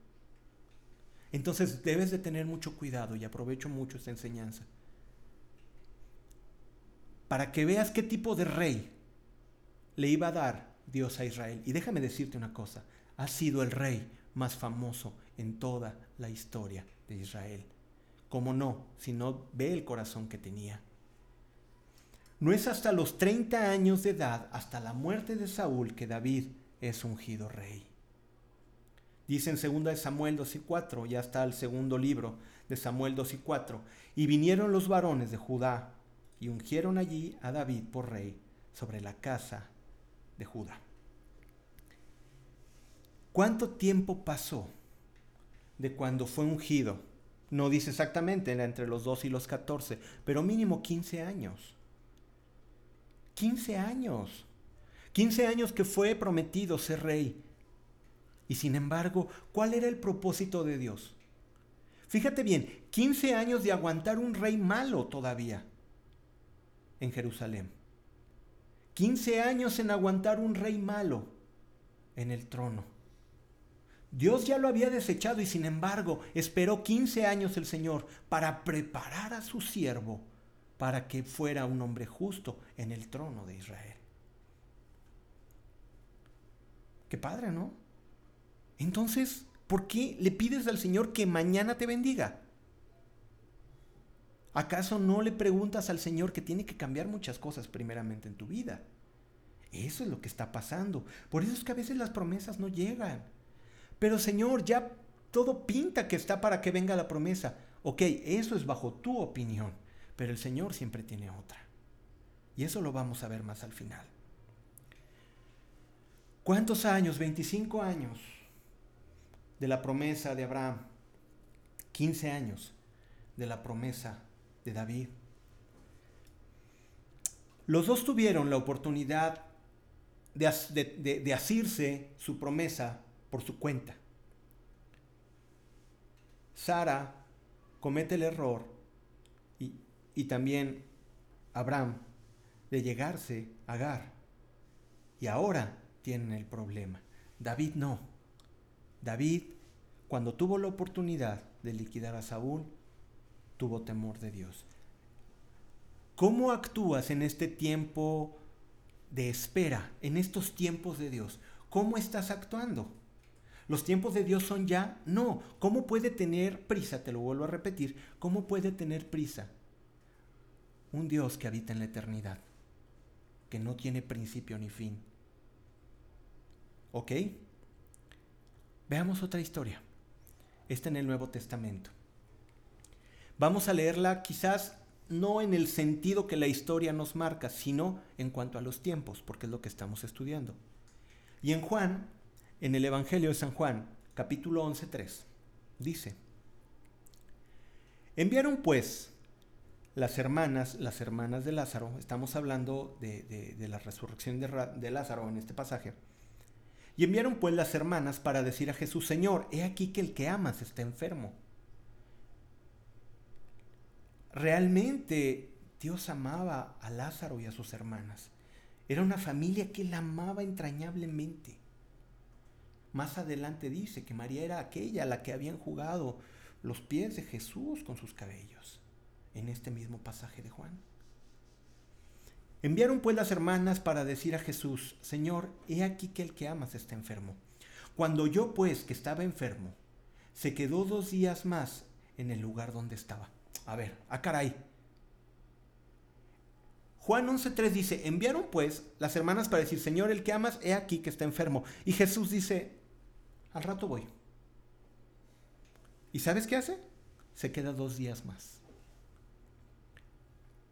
Entonces debes de tener mucho cuidado y aprovecho mucho esta enseñanza. Para que veas qué tipo de rey le iba a dar Dios a Israel. Y déjame decirte una cosa, ha sido el rey más famoso en toda la historia de Israel. ¿Cómo no? Si no ve el corazón que tenía. No es hasta los 30 años de edad, hasta la muerte de Saúl, que David es ungido rey. Dice en 2 Samuel 2 y 4, ya está el segundo libro de Samuel 2 y 4, y vinieron los varones de Judá y ungieron allí a David por rey sobre la casa de Judá. ¿Cuánto tiempo pasó de cuando fue ungido? No dice exactamente, entre los 2 y los 14, pero mínimo 15 años. 15 años. 15 años que fue prometido ser rey y sin embargo, ¿cuál era el propósito de Dios? Fíjate bien, 15 años de aguantar un rey malo todavía en Jerusalén. 15 años en aguantar un rey malo en el trono. Dios ya lo había desechado y sin embargo esperó 15 años el Señor para preparar a su siervo para que fuera un hombre justo en el trono de Israel. Qué padre, ¿no? Entonces, ¿por qué le pides al Señor que mañana te bendiga? ¿Acaso no le preguntas al Señor que tiene que cambiar muchas cosas primeramente en tu vida? Eso es lo que está pasando. Por eso es que a veces las promesas no llegan. Pero Señor, ya todo pinta que está para que venga la promesa. Ok, eso es bajo tu opinión. Pero el Señor siempre tiene otra. Y eso lo vamos a ver más al final. ¿Cuántos años? 25 años de la promesa de Abraham, 15 años de la promesa de David. Los dos tuvieron la oportunidad de, asirse su promesa por su cuenta. Sara comete el error y, y también Abraham de llegarse a Agar. Y ahora tienen el problema. David no. David, cuando tuvo la oportunidad de liquidar a Saúl, tuvo temor de Dios. ¿Cómo actúas en este tiempo de espera, en estos tiempos de Dios? ¿Cómo estás actuando? ¿Los tiempos de Dios son ya? No. ¿Cómo puede tener prisa? Te lo vuelvo a repetir. ¿Cómo puede tener prisa? Un Dios que habita en la eternidad, que no tiene principio ni fin. ¿Ok? Veamos otra historia. Esta en el Nuevo Testamento. Vamos a leerla quizás no en el sentido que la historia nos marca, sino en cuanto a los tiempos, porque es lo que estamos estudiando. Y en Juan, en el Evangelio de San Juan, capítulo 11.3, dice, enviaron pues las hermanas, las hermanas de Lázaro, estamos hablando de, la resurrección de, de Lázaro en este pasaje, y enviaron pues las hermanas para decir a Jesús, Señor, he aquí que el que amas está enfermo. Realmente Dios amaba a Lázaro y a sus hermanas. Era una familia que la amaba entrañablemente. Más adelante dice que María era aquella a la que habían jugado los pies de Jesús con sus cabellos, en este mismo pasaje de Juan. Enviaron pues las hermanas para decir a Jesús, Señor, he aquí que el que amas está enfermo. Cuando yo pues, que estaba enfermo, se quedó dos días más en el lugar donde estaba. A ver, a ah, caray. Juan 11.3 dice, enviaron pues las hermanas para decir, Señor, el que amas, he aquí que está enfermo. Y Jesús dice, al rato voy. ¿Y sabes qué hace? Se queda dos días más.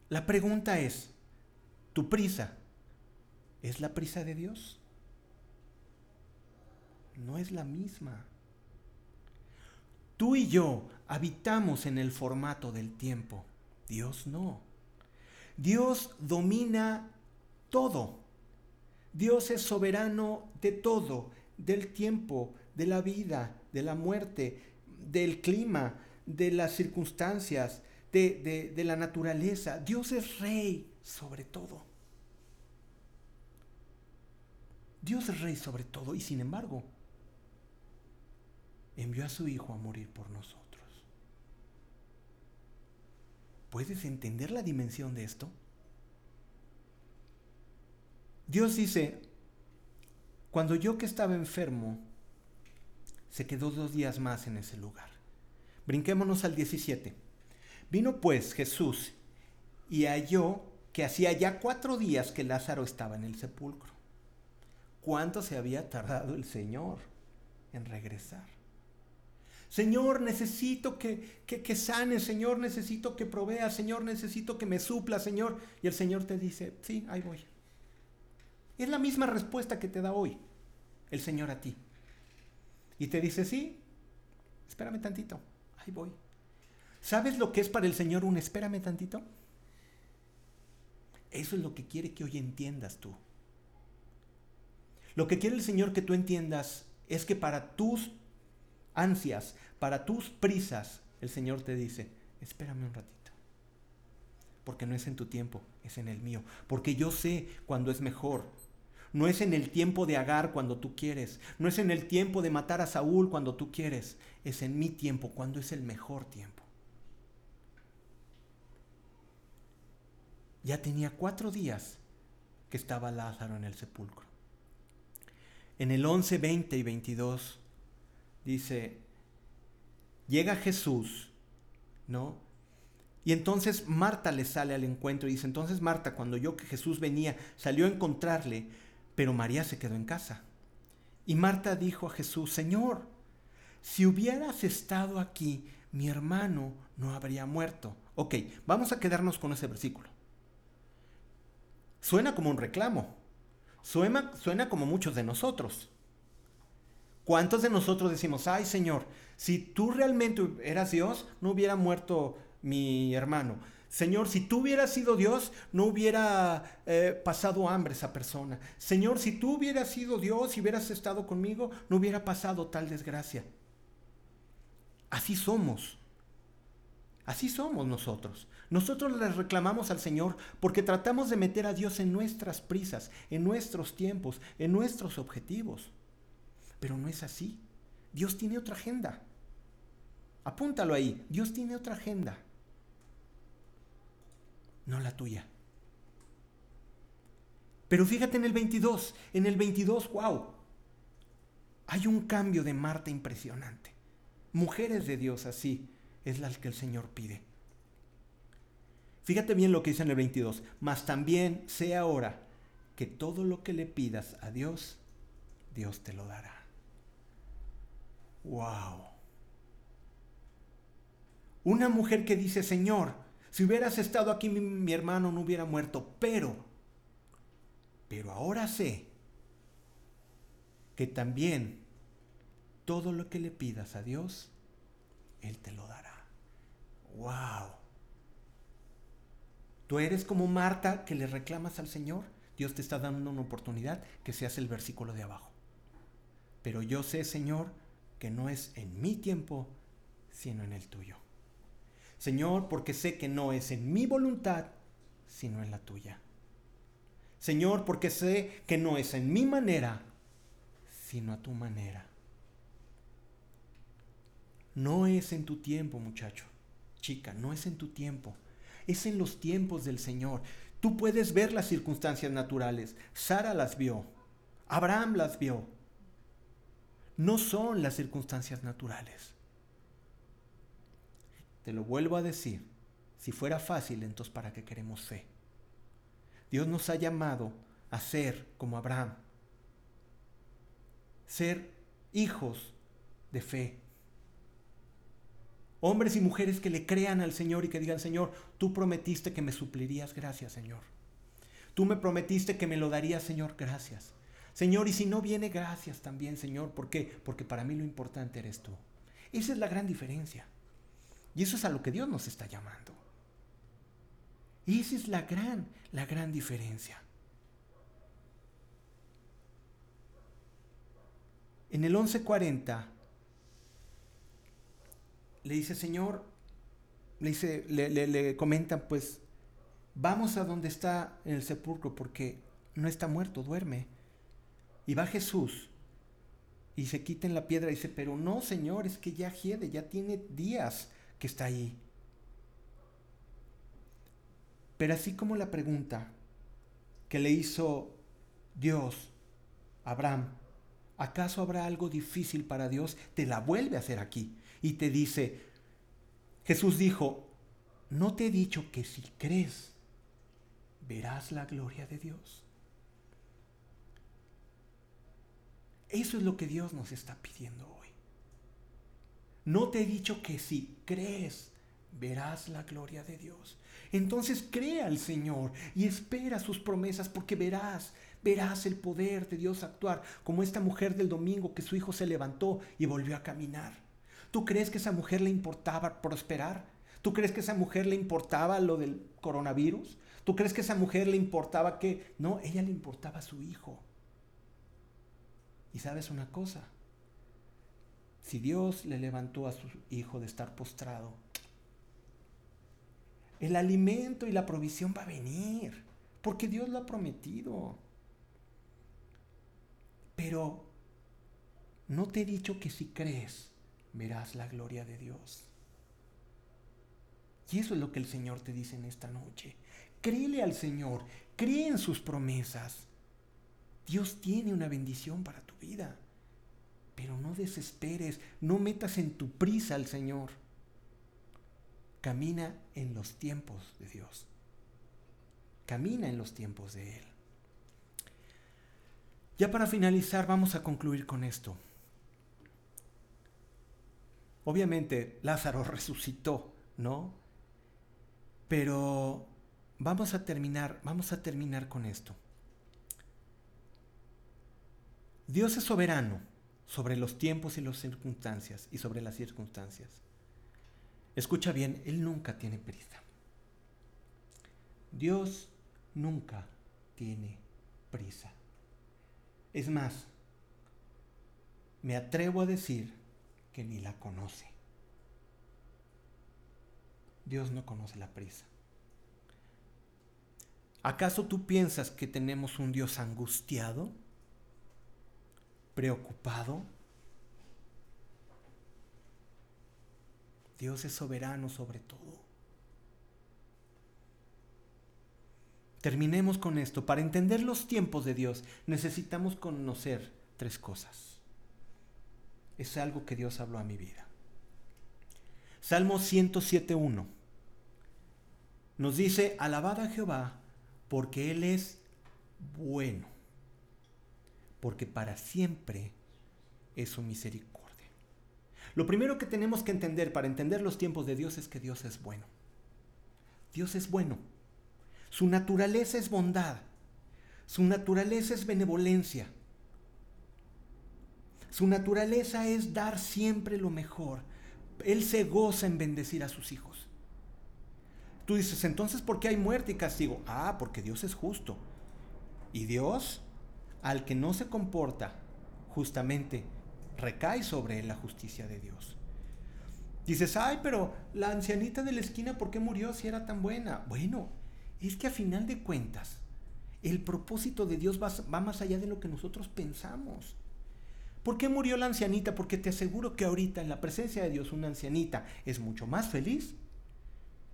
La pregunta es, ¿tu prisa es la prisa de Dios? No es la misma. Tú y yo habitamos en el formato del tiempo. Dios no. Dios domina todo. Dios es soberano de todo, del tiempo, de la vida, de la muerte, del clima, de las circunstancias, de, la naturaleza. Dios es rey sobre todo. Dios es rey sobre todo y sin embargo envió a su Hijo a morir por nosotros. ¿Puedes entender la dimensión de esto? Dios dice, cuando yo que estaba enfermo, se quedó dos días más en ese lugar. Brinquémonos al 17. Vino pues Jesús y halló que hacía ya cuatro días que Lázaro estaba en el sepulcro. ¿Cuánto se había tardado el Señor en regresar? Señor, necesito que, que, sane, Señor, necesito que provea, Señor, necesito que me supla, Señor. Y el Señor te dice, sí, ahí voy. Es la misma respuesta que te da hoy el Señor a ti. Y te dice, sí, espérame tantito, ahí voy. ¿Sabes lo que es para el Señor un espérame tantito? Eso es lo que quiere que hoy entiendas tú. Lo que quiere el Señor que tú entiendas es que para tus ansias, para tus prisas, el Señor te dice, espérame un ratito. Porque no es en tu tiempo, es en el mío. Porque yo sé cuando es mejor. No es en el tiempo de Agar cuando tú quieres. No es en el tiempo de matar a Saúl cuando tú quieres. Es en mi tiempo cuando es el mejor tiempo. Ya tenía cuatro días que estaba Lázaro en el sepulcro. En el 11, 20 y 22 dice, llega Jesús, ¿no? Y entonces Marta le sale al encuentro y dice, entonces Marta, cuando yo que Jesús venía, salió a encontrarle, pero María se quedó en casa. Y Marta dijo a Jesús, Señor, si hubieras estado aquí, mi hermano no habría muerto. Ok, vamos a quedarnos con ese versículo. Suena como un reclamo. Suena, suena como muchos de nosotros. ¿Cuántos de nosotros decimos, ay Señor, si tú realmente eras Dios, no hubiera muerto mi hermano? Señor, si tú hubieras sido Dios, no hubiera eh, pasado hambre esa persona. Señor, si tú hubieras sido Dios y hubieras estado conmigo, no hubiera pasado tal desgracia. Así somos. Así somos nosotros. Nosotros le reclamamos al Señor porque tratamos de meter a Dios en nuestras prisas, en nuestros tiempos, en nuestros objetivos. Pero no es así. Dios tiene otra agenda. Apúntalo ahí. Dios tiene otra agenda no la tuya. Pero fíjate en el 22, en el 22, wow, hay un cambio de Marta impresionante. Mujeres de Dios así es la que el Señor pide. Fíjate bien lo que dice en el 22, mas también sé ahora que todo lo que le pidas a Dios, Dios te lo dará. Wow. Una mujer que dice, Señor, si hubieras estado aquí, mi, hermano no hubiera muerto. Pero, pero ahora sé que también todo lo que le pidas a Dios, Él te lo dará. ¡Wow! Tú eres como Marta que le reclamas al Señor. Dios te está dando una oportunidad que seas el versículo de abajo. Pero yo sé, Señor, que no es en mi tiempo, sino en el tuyo. Señor, porque sé que no es en mi voluntad, sino en la tuya. Señor, porque sé que no es en mi manera, sino a tu manera. No es en tu tiempo, muchacho, chica, no es en tu tiempo, es en los tiempos del Señor. Tú puedes ver las circunstancias naturales. Sara las vio, Abraham las vio. No son las circunstancias naturales. Te lo vuelvo a decir, si fuera fácil, entonces ¿para qué queremos fe? Dios nos ha llamado a ser como Abraham, ser hijos de fe. Hombres y mujeres que le crean al Señor y que digan, Señor, tú prometiste que me suplirías, gracias Señor. Tú me prometiste que me lo darías, Señor, gracias. Señor, y si no viene, gracias también, Señor. ¿Por qué? Porque para mí lo importante eres tú. Esa es la gran diferencia. Y eso es a lo que Dios nos está llamando. Y esa es la gran, la gran diferencia. En el 1140 le dice, Señor, le, dice, le, le, comentan, pues, vamos a donde está el sepulcro porque no está muerto, duerme. Y va Jesús y se quita en la piedra y dice, pero no, Señor, es que ya hiede, ya tiene días que está ahí. Pero así como la pregunta que le hizo Dios a Abraham, ¿acaso habrá algo difícil para Dios? Te la vuelve a hacer aquí y te dice, Jesús dijo, ¿no te he dicho que si crees, verás la gloria de Dios? Eso es lo que Dios nos está pidiendo hoy. No te he dicho que si crees, verás la gloria de Dios. Entonces crea al Señor y espera sus promesas porque verás, verás el poder de Dios actuar, como esta mujer del domingo que su hijo se levantó y volvió a caminar. ¿Tú crees que a esa mujer le importaba prosperar? ¿Tú crees que a esa mujer le importaba lo del coronavirus? ¿Tú crees que a esa mujer le importaba que... No, ella le importaba a su hijo. Y sabes una cosa, si Dios le levantó a su hijo de estar postrado, el alimento y la provisión va a venir, porque Dios lo ha prometido. Pero no te he dicho que si crees, verás la gloria de Dios. Y eso es lo que el Señor te dice en esta noche. Créele al Señor, cree en sus promesas. Dios tiene una bendición para tu vida. Pero no desesperes, no metas en tu prisa al Señor. Camina en los tiempos de Dios. Camina en los tiempos de Él. Ya para finalizar, vamos a concluir con esto. Obviamente Lázaro resucitó, ¿no? Pero vamos a terminar, vamos a terminar con esto. Dios es soberano sobre los tiempos y las circunstancias y sobre las circunstancias. Escucha bien, Él nunca tiene prisa. Dios nunca tiene prisa. Es más, me atrevo a decir que ni la conoce. Dios no conoce la prisa. ¿Acaso tú piensas que tenemos un Dios angustiado? ¿Preocupado? Dios es soberano sobre todo. Terminemos con esto. Para entender los tiempos de Dios necesitamos conocer tres cosas. Es algo que Dios habló a mi vida. Salmo 107.1 nos dice, alabad a Jehová porque Él es bueno, porque para siempre es su misericordia. Lo primero que tenemos que entender para entender los tiempos de Dios es que Dios es bueno. Dios es bueno. Su naturaleza es bondad. Su naturaleza es benevolencia. Su naturaleza es dar siempre lo mejor. Él se goza en bendecir a sus hijos. Tú dices, entonces, ¿por qué hay muerte y castigo? Ah, porque Dios es justo. Y Dios, al que no se comporta justamente, recae sobre él la justicia de Dios. Dices, ay, pero la ancianita de la esquina, ¿por qué murió si era tan buena? Bueno, es que a final de cuentas, el propósito de Dios va, va más allá de lo que nosotros pensamos. ¿Por qué murió la ancianita? Porque te aseguro que ahorita en la presencia de Dios una ancianita es mucho más feliz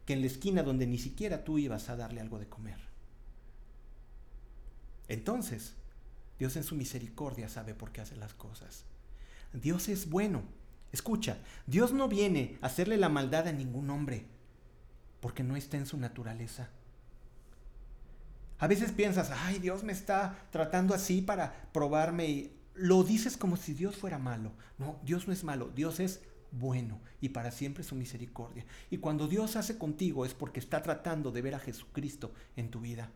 que en la esquina donde ni siquiera tú ibas a darle algo de comer. Entonces, Dios en su misericordia sabe por qué hace las cosas. Dios es bueno. Escucha, Dios no viene a hacerle la maldad a ningún hombre, porque no está en su naturaleza. A veces piensas, ay, Dios me está tratando así para probarme y lo dices como si Dios fuera malo. No, Dios no es malo, Dios es bueno y para siempre su misericordia. Y cuando Dios hace contigo es porque está tratando de ver a Jesucristo en tu vida.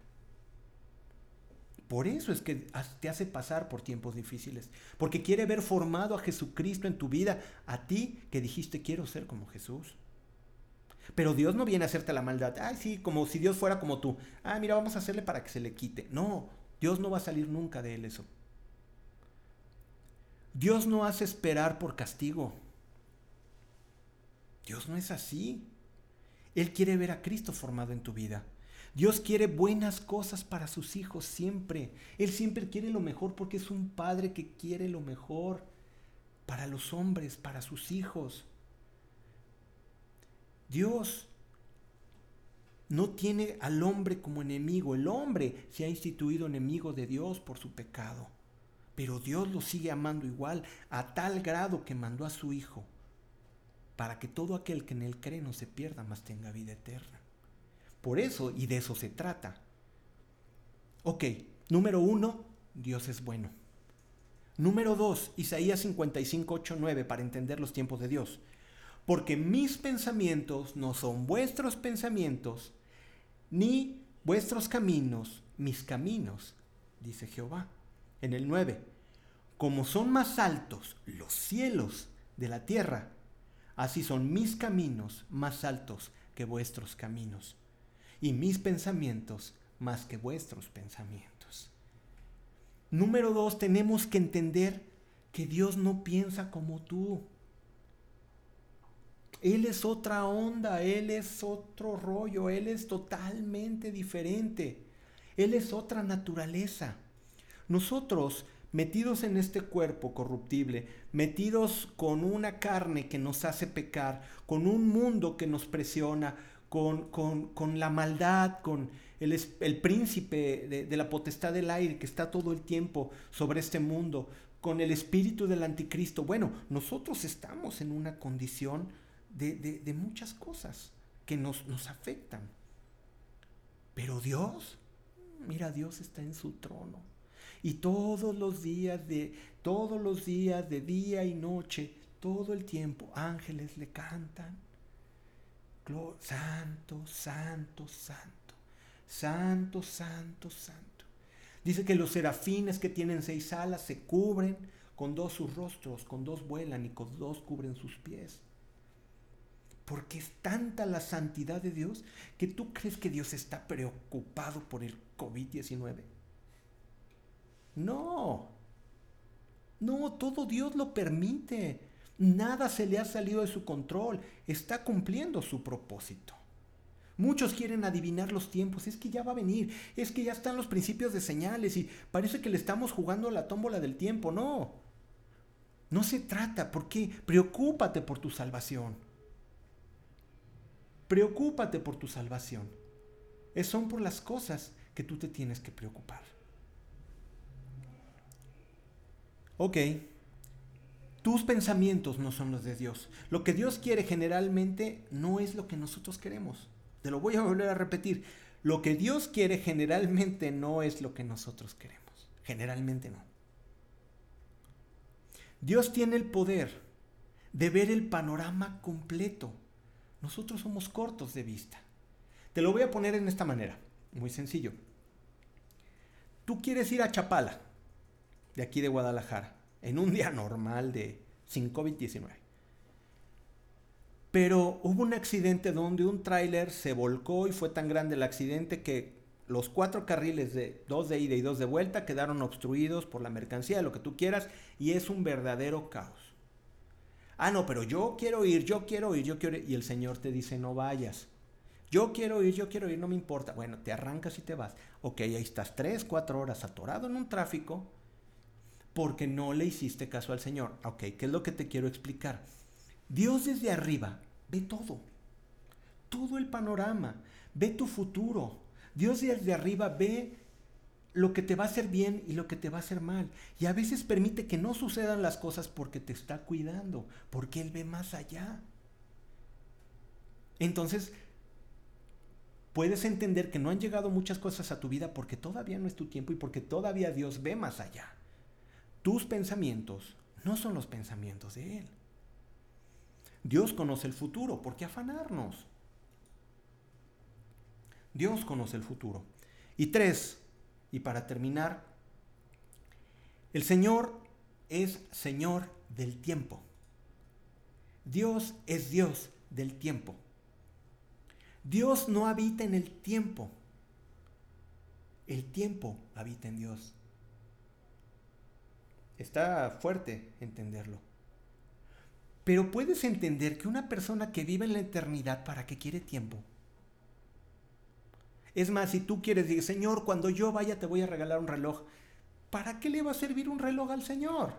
Por eso es que te hace pasar por tiempos difíciles, porque quiere ver formado a Jesucristo en tu vida, a ti que dijiste quiero ser como Jesús. Pero Dios no viene a hacerte la maldad, ay sí, como si Dios fuera como tú, ah mira, vamos a hacerle para que se le quite. No, Dios no va a salir nunca de él eso. Dios no hace esperar por castigo. Dios no es así. Él quiere ver a Cristo formado en tu vida. Dios quiere buenas cosas para sus hijos siempre. Él siempre quiere lo mejor porque es un padre que quiere lo mejor para los hombres, para sus hijos. Dios no tiene al hombre como enemigo. El hombre se ha instituido enemigo de Dios por su pecado. Pero Dios lo sigue amando igual a tal grado que mandó a su Hijo para que todo aquel que en él cree no se pierda, mas tenga vida eterna. Por eso, y de eso se trata. Ok, número uno, Dios es bueno. Número dos, Isaías 55, 8, 9, para entender los tiempos de Dios. Porque mis pensamientos no son vuestros pensamientos, ni vuestros caminos, mis caminos, dice Jehová en el 9, como son más altos los cielos de la tierra, así son mis caminos más altos que vuestros caminos, y mis pensamientos más que vuestros pensamientos. Número dos, tenemos que entender que Dios no piensa como tú. Él es otra onda, Él es otro rollo, Él es totalmente diferente. Él es otra naturaleza. Nosotros, metidos en este cuerpo corruptible, metidos con una carne que nos hace pecar, con un mundo que nos presiona, con, la maldad, con el, el príncipe de, de, la potestad del aire que está todo el tiempo sobre este mundo, con el espíritu del anticristo. Bueno, nosotros estamos en una condición de, de muchas cosas que nos, nos afectan. Pero Dios, mira, Dios está en su trono. Y todos los días de todos los días de día y noche, todo el tiempo ángeles le cantan. Santo, santo, santo. Santo, santo, santo. Dice que los serafines que tienen seis alas se cubren con dos sus rostros, con dos vuelan y con dos cubren sus pies. Porque es tanta la santidad de Dios que tú crees que Dios está preocupado por el COVID-19. No. No, todo Dios lo permite. Nada se le ha salido de su control. Está cumpliendo su propósito. Muchos quieren adivinar los tiempos. Es que ya va a venir. Es que ya están los principios de señales y parece que le estamos jugando la tómbola del tiempo. No. No se trata. ¿Por qué? Preocúpate por tu salvación. Preocúpate por tu salvación. Es son por las cosas que tú te tienes que preocupar. ok, tus pensamientos no son los de Dios. Lo que Dios quiere generalmente no es lo que nosotros queremos. Te lo voy a volver a repetir. Lo que Dios quiere generalmente no es lo que nosotros queremos. Generalmente no. Dios tiene el poder de ver el panorama completo. Nosotros somos cortos de vista. Te lo voy a poner en esta manera. Muy sencillo. Tú quieres ir a Chapala de aquí de Guadalajara, en un día normal de sin COVID-19. Pero hubo un accidente donde un tráiler se volcó y fue tan grande el accidente que los cuatro carriles de dos de ida y dos de vuelta quedaron obstruidos por la mercancía, lo que tú quieras, y es un verdadero caos. Ah, no, pero yo quiero ir, yo quiero ir, yo quiero ir. Y el Señor te dice, no vayas. Yo quiero ir, yo quiero ir, no me importa. Bueno, te arrancas y te vas. Ok, ahí estás tres, cuatro horas atorado en un tráfico porque no le hiciste caso al Señor. Ok, ¿qué es lo que te quiero explicar? Dios desde arriba ve todo, todo el panorama, ve tu futuro. Dios desde arriba ve lo que te va a hacer bien y lo que te va a hacer mal. Y a veces permite que no sucedan las cosas porque te está cuidando, porque Él ve más allá. Entonces, puedes entender que no han llegado muchas cosas a tu vida porque todavía no es tu tiempo y porque todavía Dios ve más allá. Tus pensamientos no son los pensamientos de Él. Dios conoce el futuro, ¿por qué afanarnos? Dios conoce el futuro. Y tres, y para terminar, el Señor es Señor del tiempo. Dios es Dios del tiempo. Dios no habita en el tiempo. El tiempo habita en Dios. Está fuerte entenderlo. Pero puedes entender que una persona que vive en la eternidad, ¿para qué quiere tiempo? Es más, si tú quieres decir, Señor, cuando yo vaya te voy a regalar un reloj, ¿para qué le va a servir un reloj al Señor?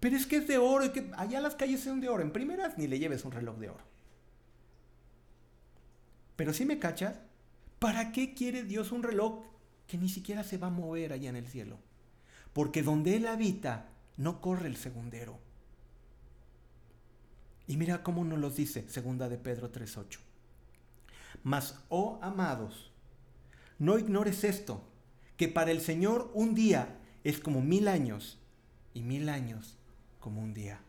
Pero es que es de oro y que allá las calles son de oro. En primeras ni le lleves un reloj de oro. Pero si me cachas, ¿para qué quiere Dios un reloj que ni siquiera se va a mover allá en el cielo? Porque donde Él habita no corre el segundero. Y mira cómo nos lo dice, segunda de Pedro 3.8. Mas, oh amados, no ignores esto, que para el Señor un día es como mil años y mil años como un día.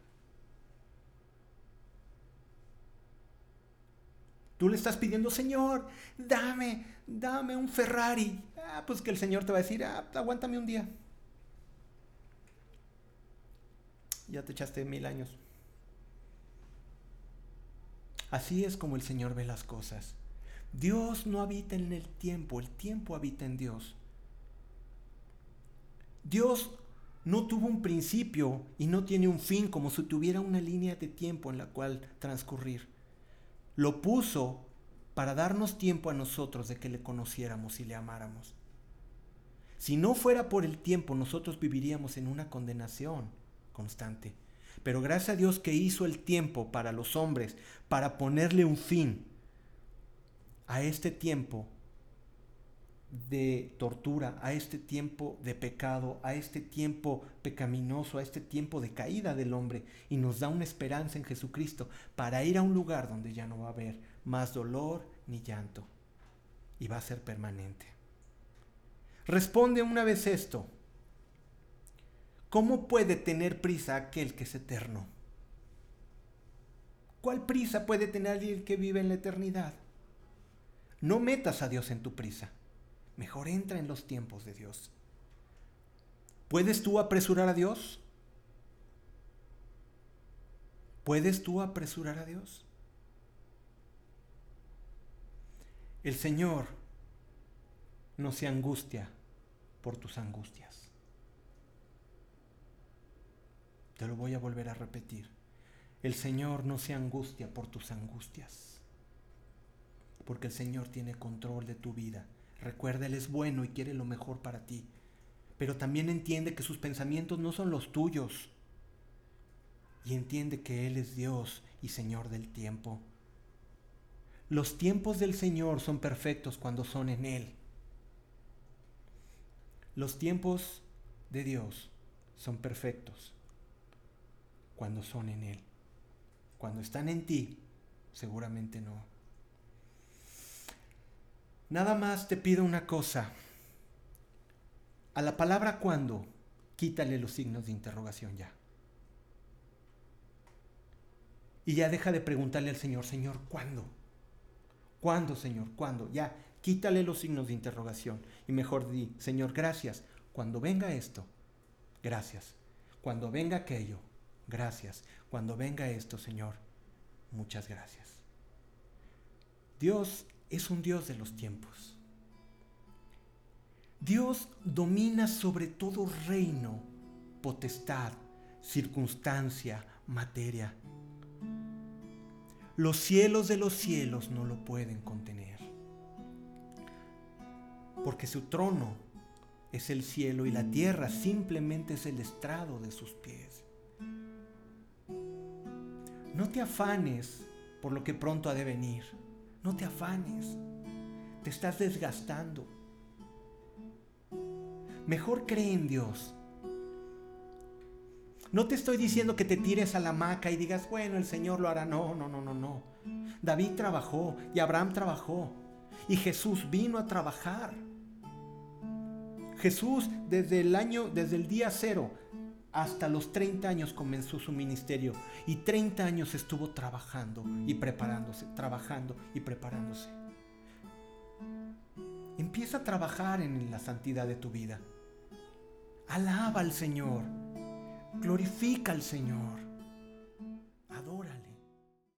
Tú le estás pidiendo, Señor, dame, dame un Ferrari. Ah, pues que el Señor te va a decir, ah, aguántame un día. Ya te echaste mil años. Así es como el Señor ve las cosas. Dios no habita en el tiempo, el tiempo habita en Dios. Dios no tuvo un principio y no tiene un fin como si tuviera una línea de tiempo en la cual transcurrir. Lo puso para darnos tiempo a nosotros de que le conociéramos y le amáramos. Si no fuera por el tiempo, nosotros viviríamos en una condenación constante. Pero gracias a Dios que hizo el tiempo para los hombres, para ponerle un fin a este tiempo de tortura, a este tiempo de pecado, a este tiempo pecaminoso, a este tiempo de caída del hombre, y nos da una esperanza en Jesucristo para ir a un lugar donde ya no va a haber más dolor ni llanto, y va a ser permanente. Responde una vez esto, ¿Cómo puede tener prisa aquel que es eterno? ¿Cuál prisa puede tener alguien que vive en la eternidad? No metas a Dios en tu prisa. Mejor entra en los tiempos de Dios. ¿Puedes tú apresurar a Dios? ¿Puedes tú apresurar a Dios? El Señor no se angustia por tus angustias. Te lo voy a volver a repetir. El Señor no se angustia por tus angustias, porque el Señor tiene control de tu vida. Recuerda, Él es bueno y quiere lo mejor para ti, pero también entiende que sus pensamientos no son los tuyos. Y entiende que Él es Dios y Señor del tiempo. Los tiempos del Señor son perfectos cuando son en Él. Los tiempos de Dios son perfectos cuando son en Él. Cuando están en ti, seguramente no. Nada más te pido una cosa. A la palabra cuando, quítale los signos de interrogación ya. Y ya deja de preguntarle al Señor, Señor, ¿cuándo? ¿Cuándo, Señor? ¿Cuándo? Ya, quítale los signos de interrogación. Y mejor di, Señor, gracias. Cuando venga esto, gracias. Cuando venga aquello, gracias. Cuando venga esto, Señor, muchas gracias. Dios es un Dios de los tiempos. Dios domina sobre todo reino, potestad, circunstancia, materia. Los cielos de los cielos no lo pueden contener. Porque su trono es el cielo y la tierra simplemente es el estrado de sus pies. No te afanes por lo que pronto ha de venir. No te afanes. Te estás desgastando. Mejor cree en Dios. No te estoy diciendo que te tires a la hamaca y digas, bueno, el Señor lo hará. No, no, no, no, no. David trabajó y Abraham trabajó. Y Jesús vino a trabajar. Jesús desde el año, desde el día cero hasta los 30 años comenzó su ministerio y 30 años estuvo trabajando y preparándose, trabajando y preparándose. Empieza a trabajar en la santidad de tu vida. Alaba al Señor. Glorifica al Señor.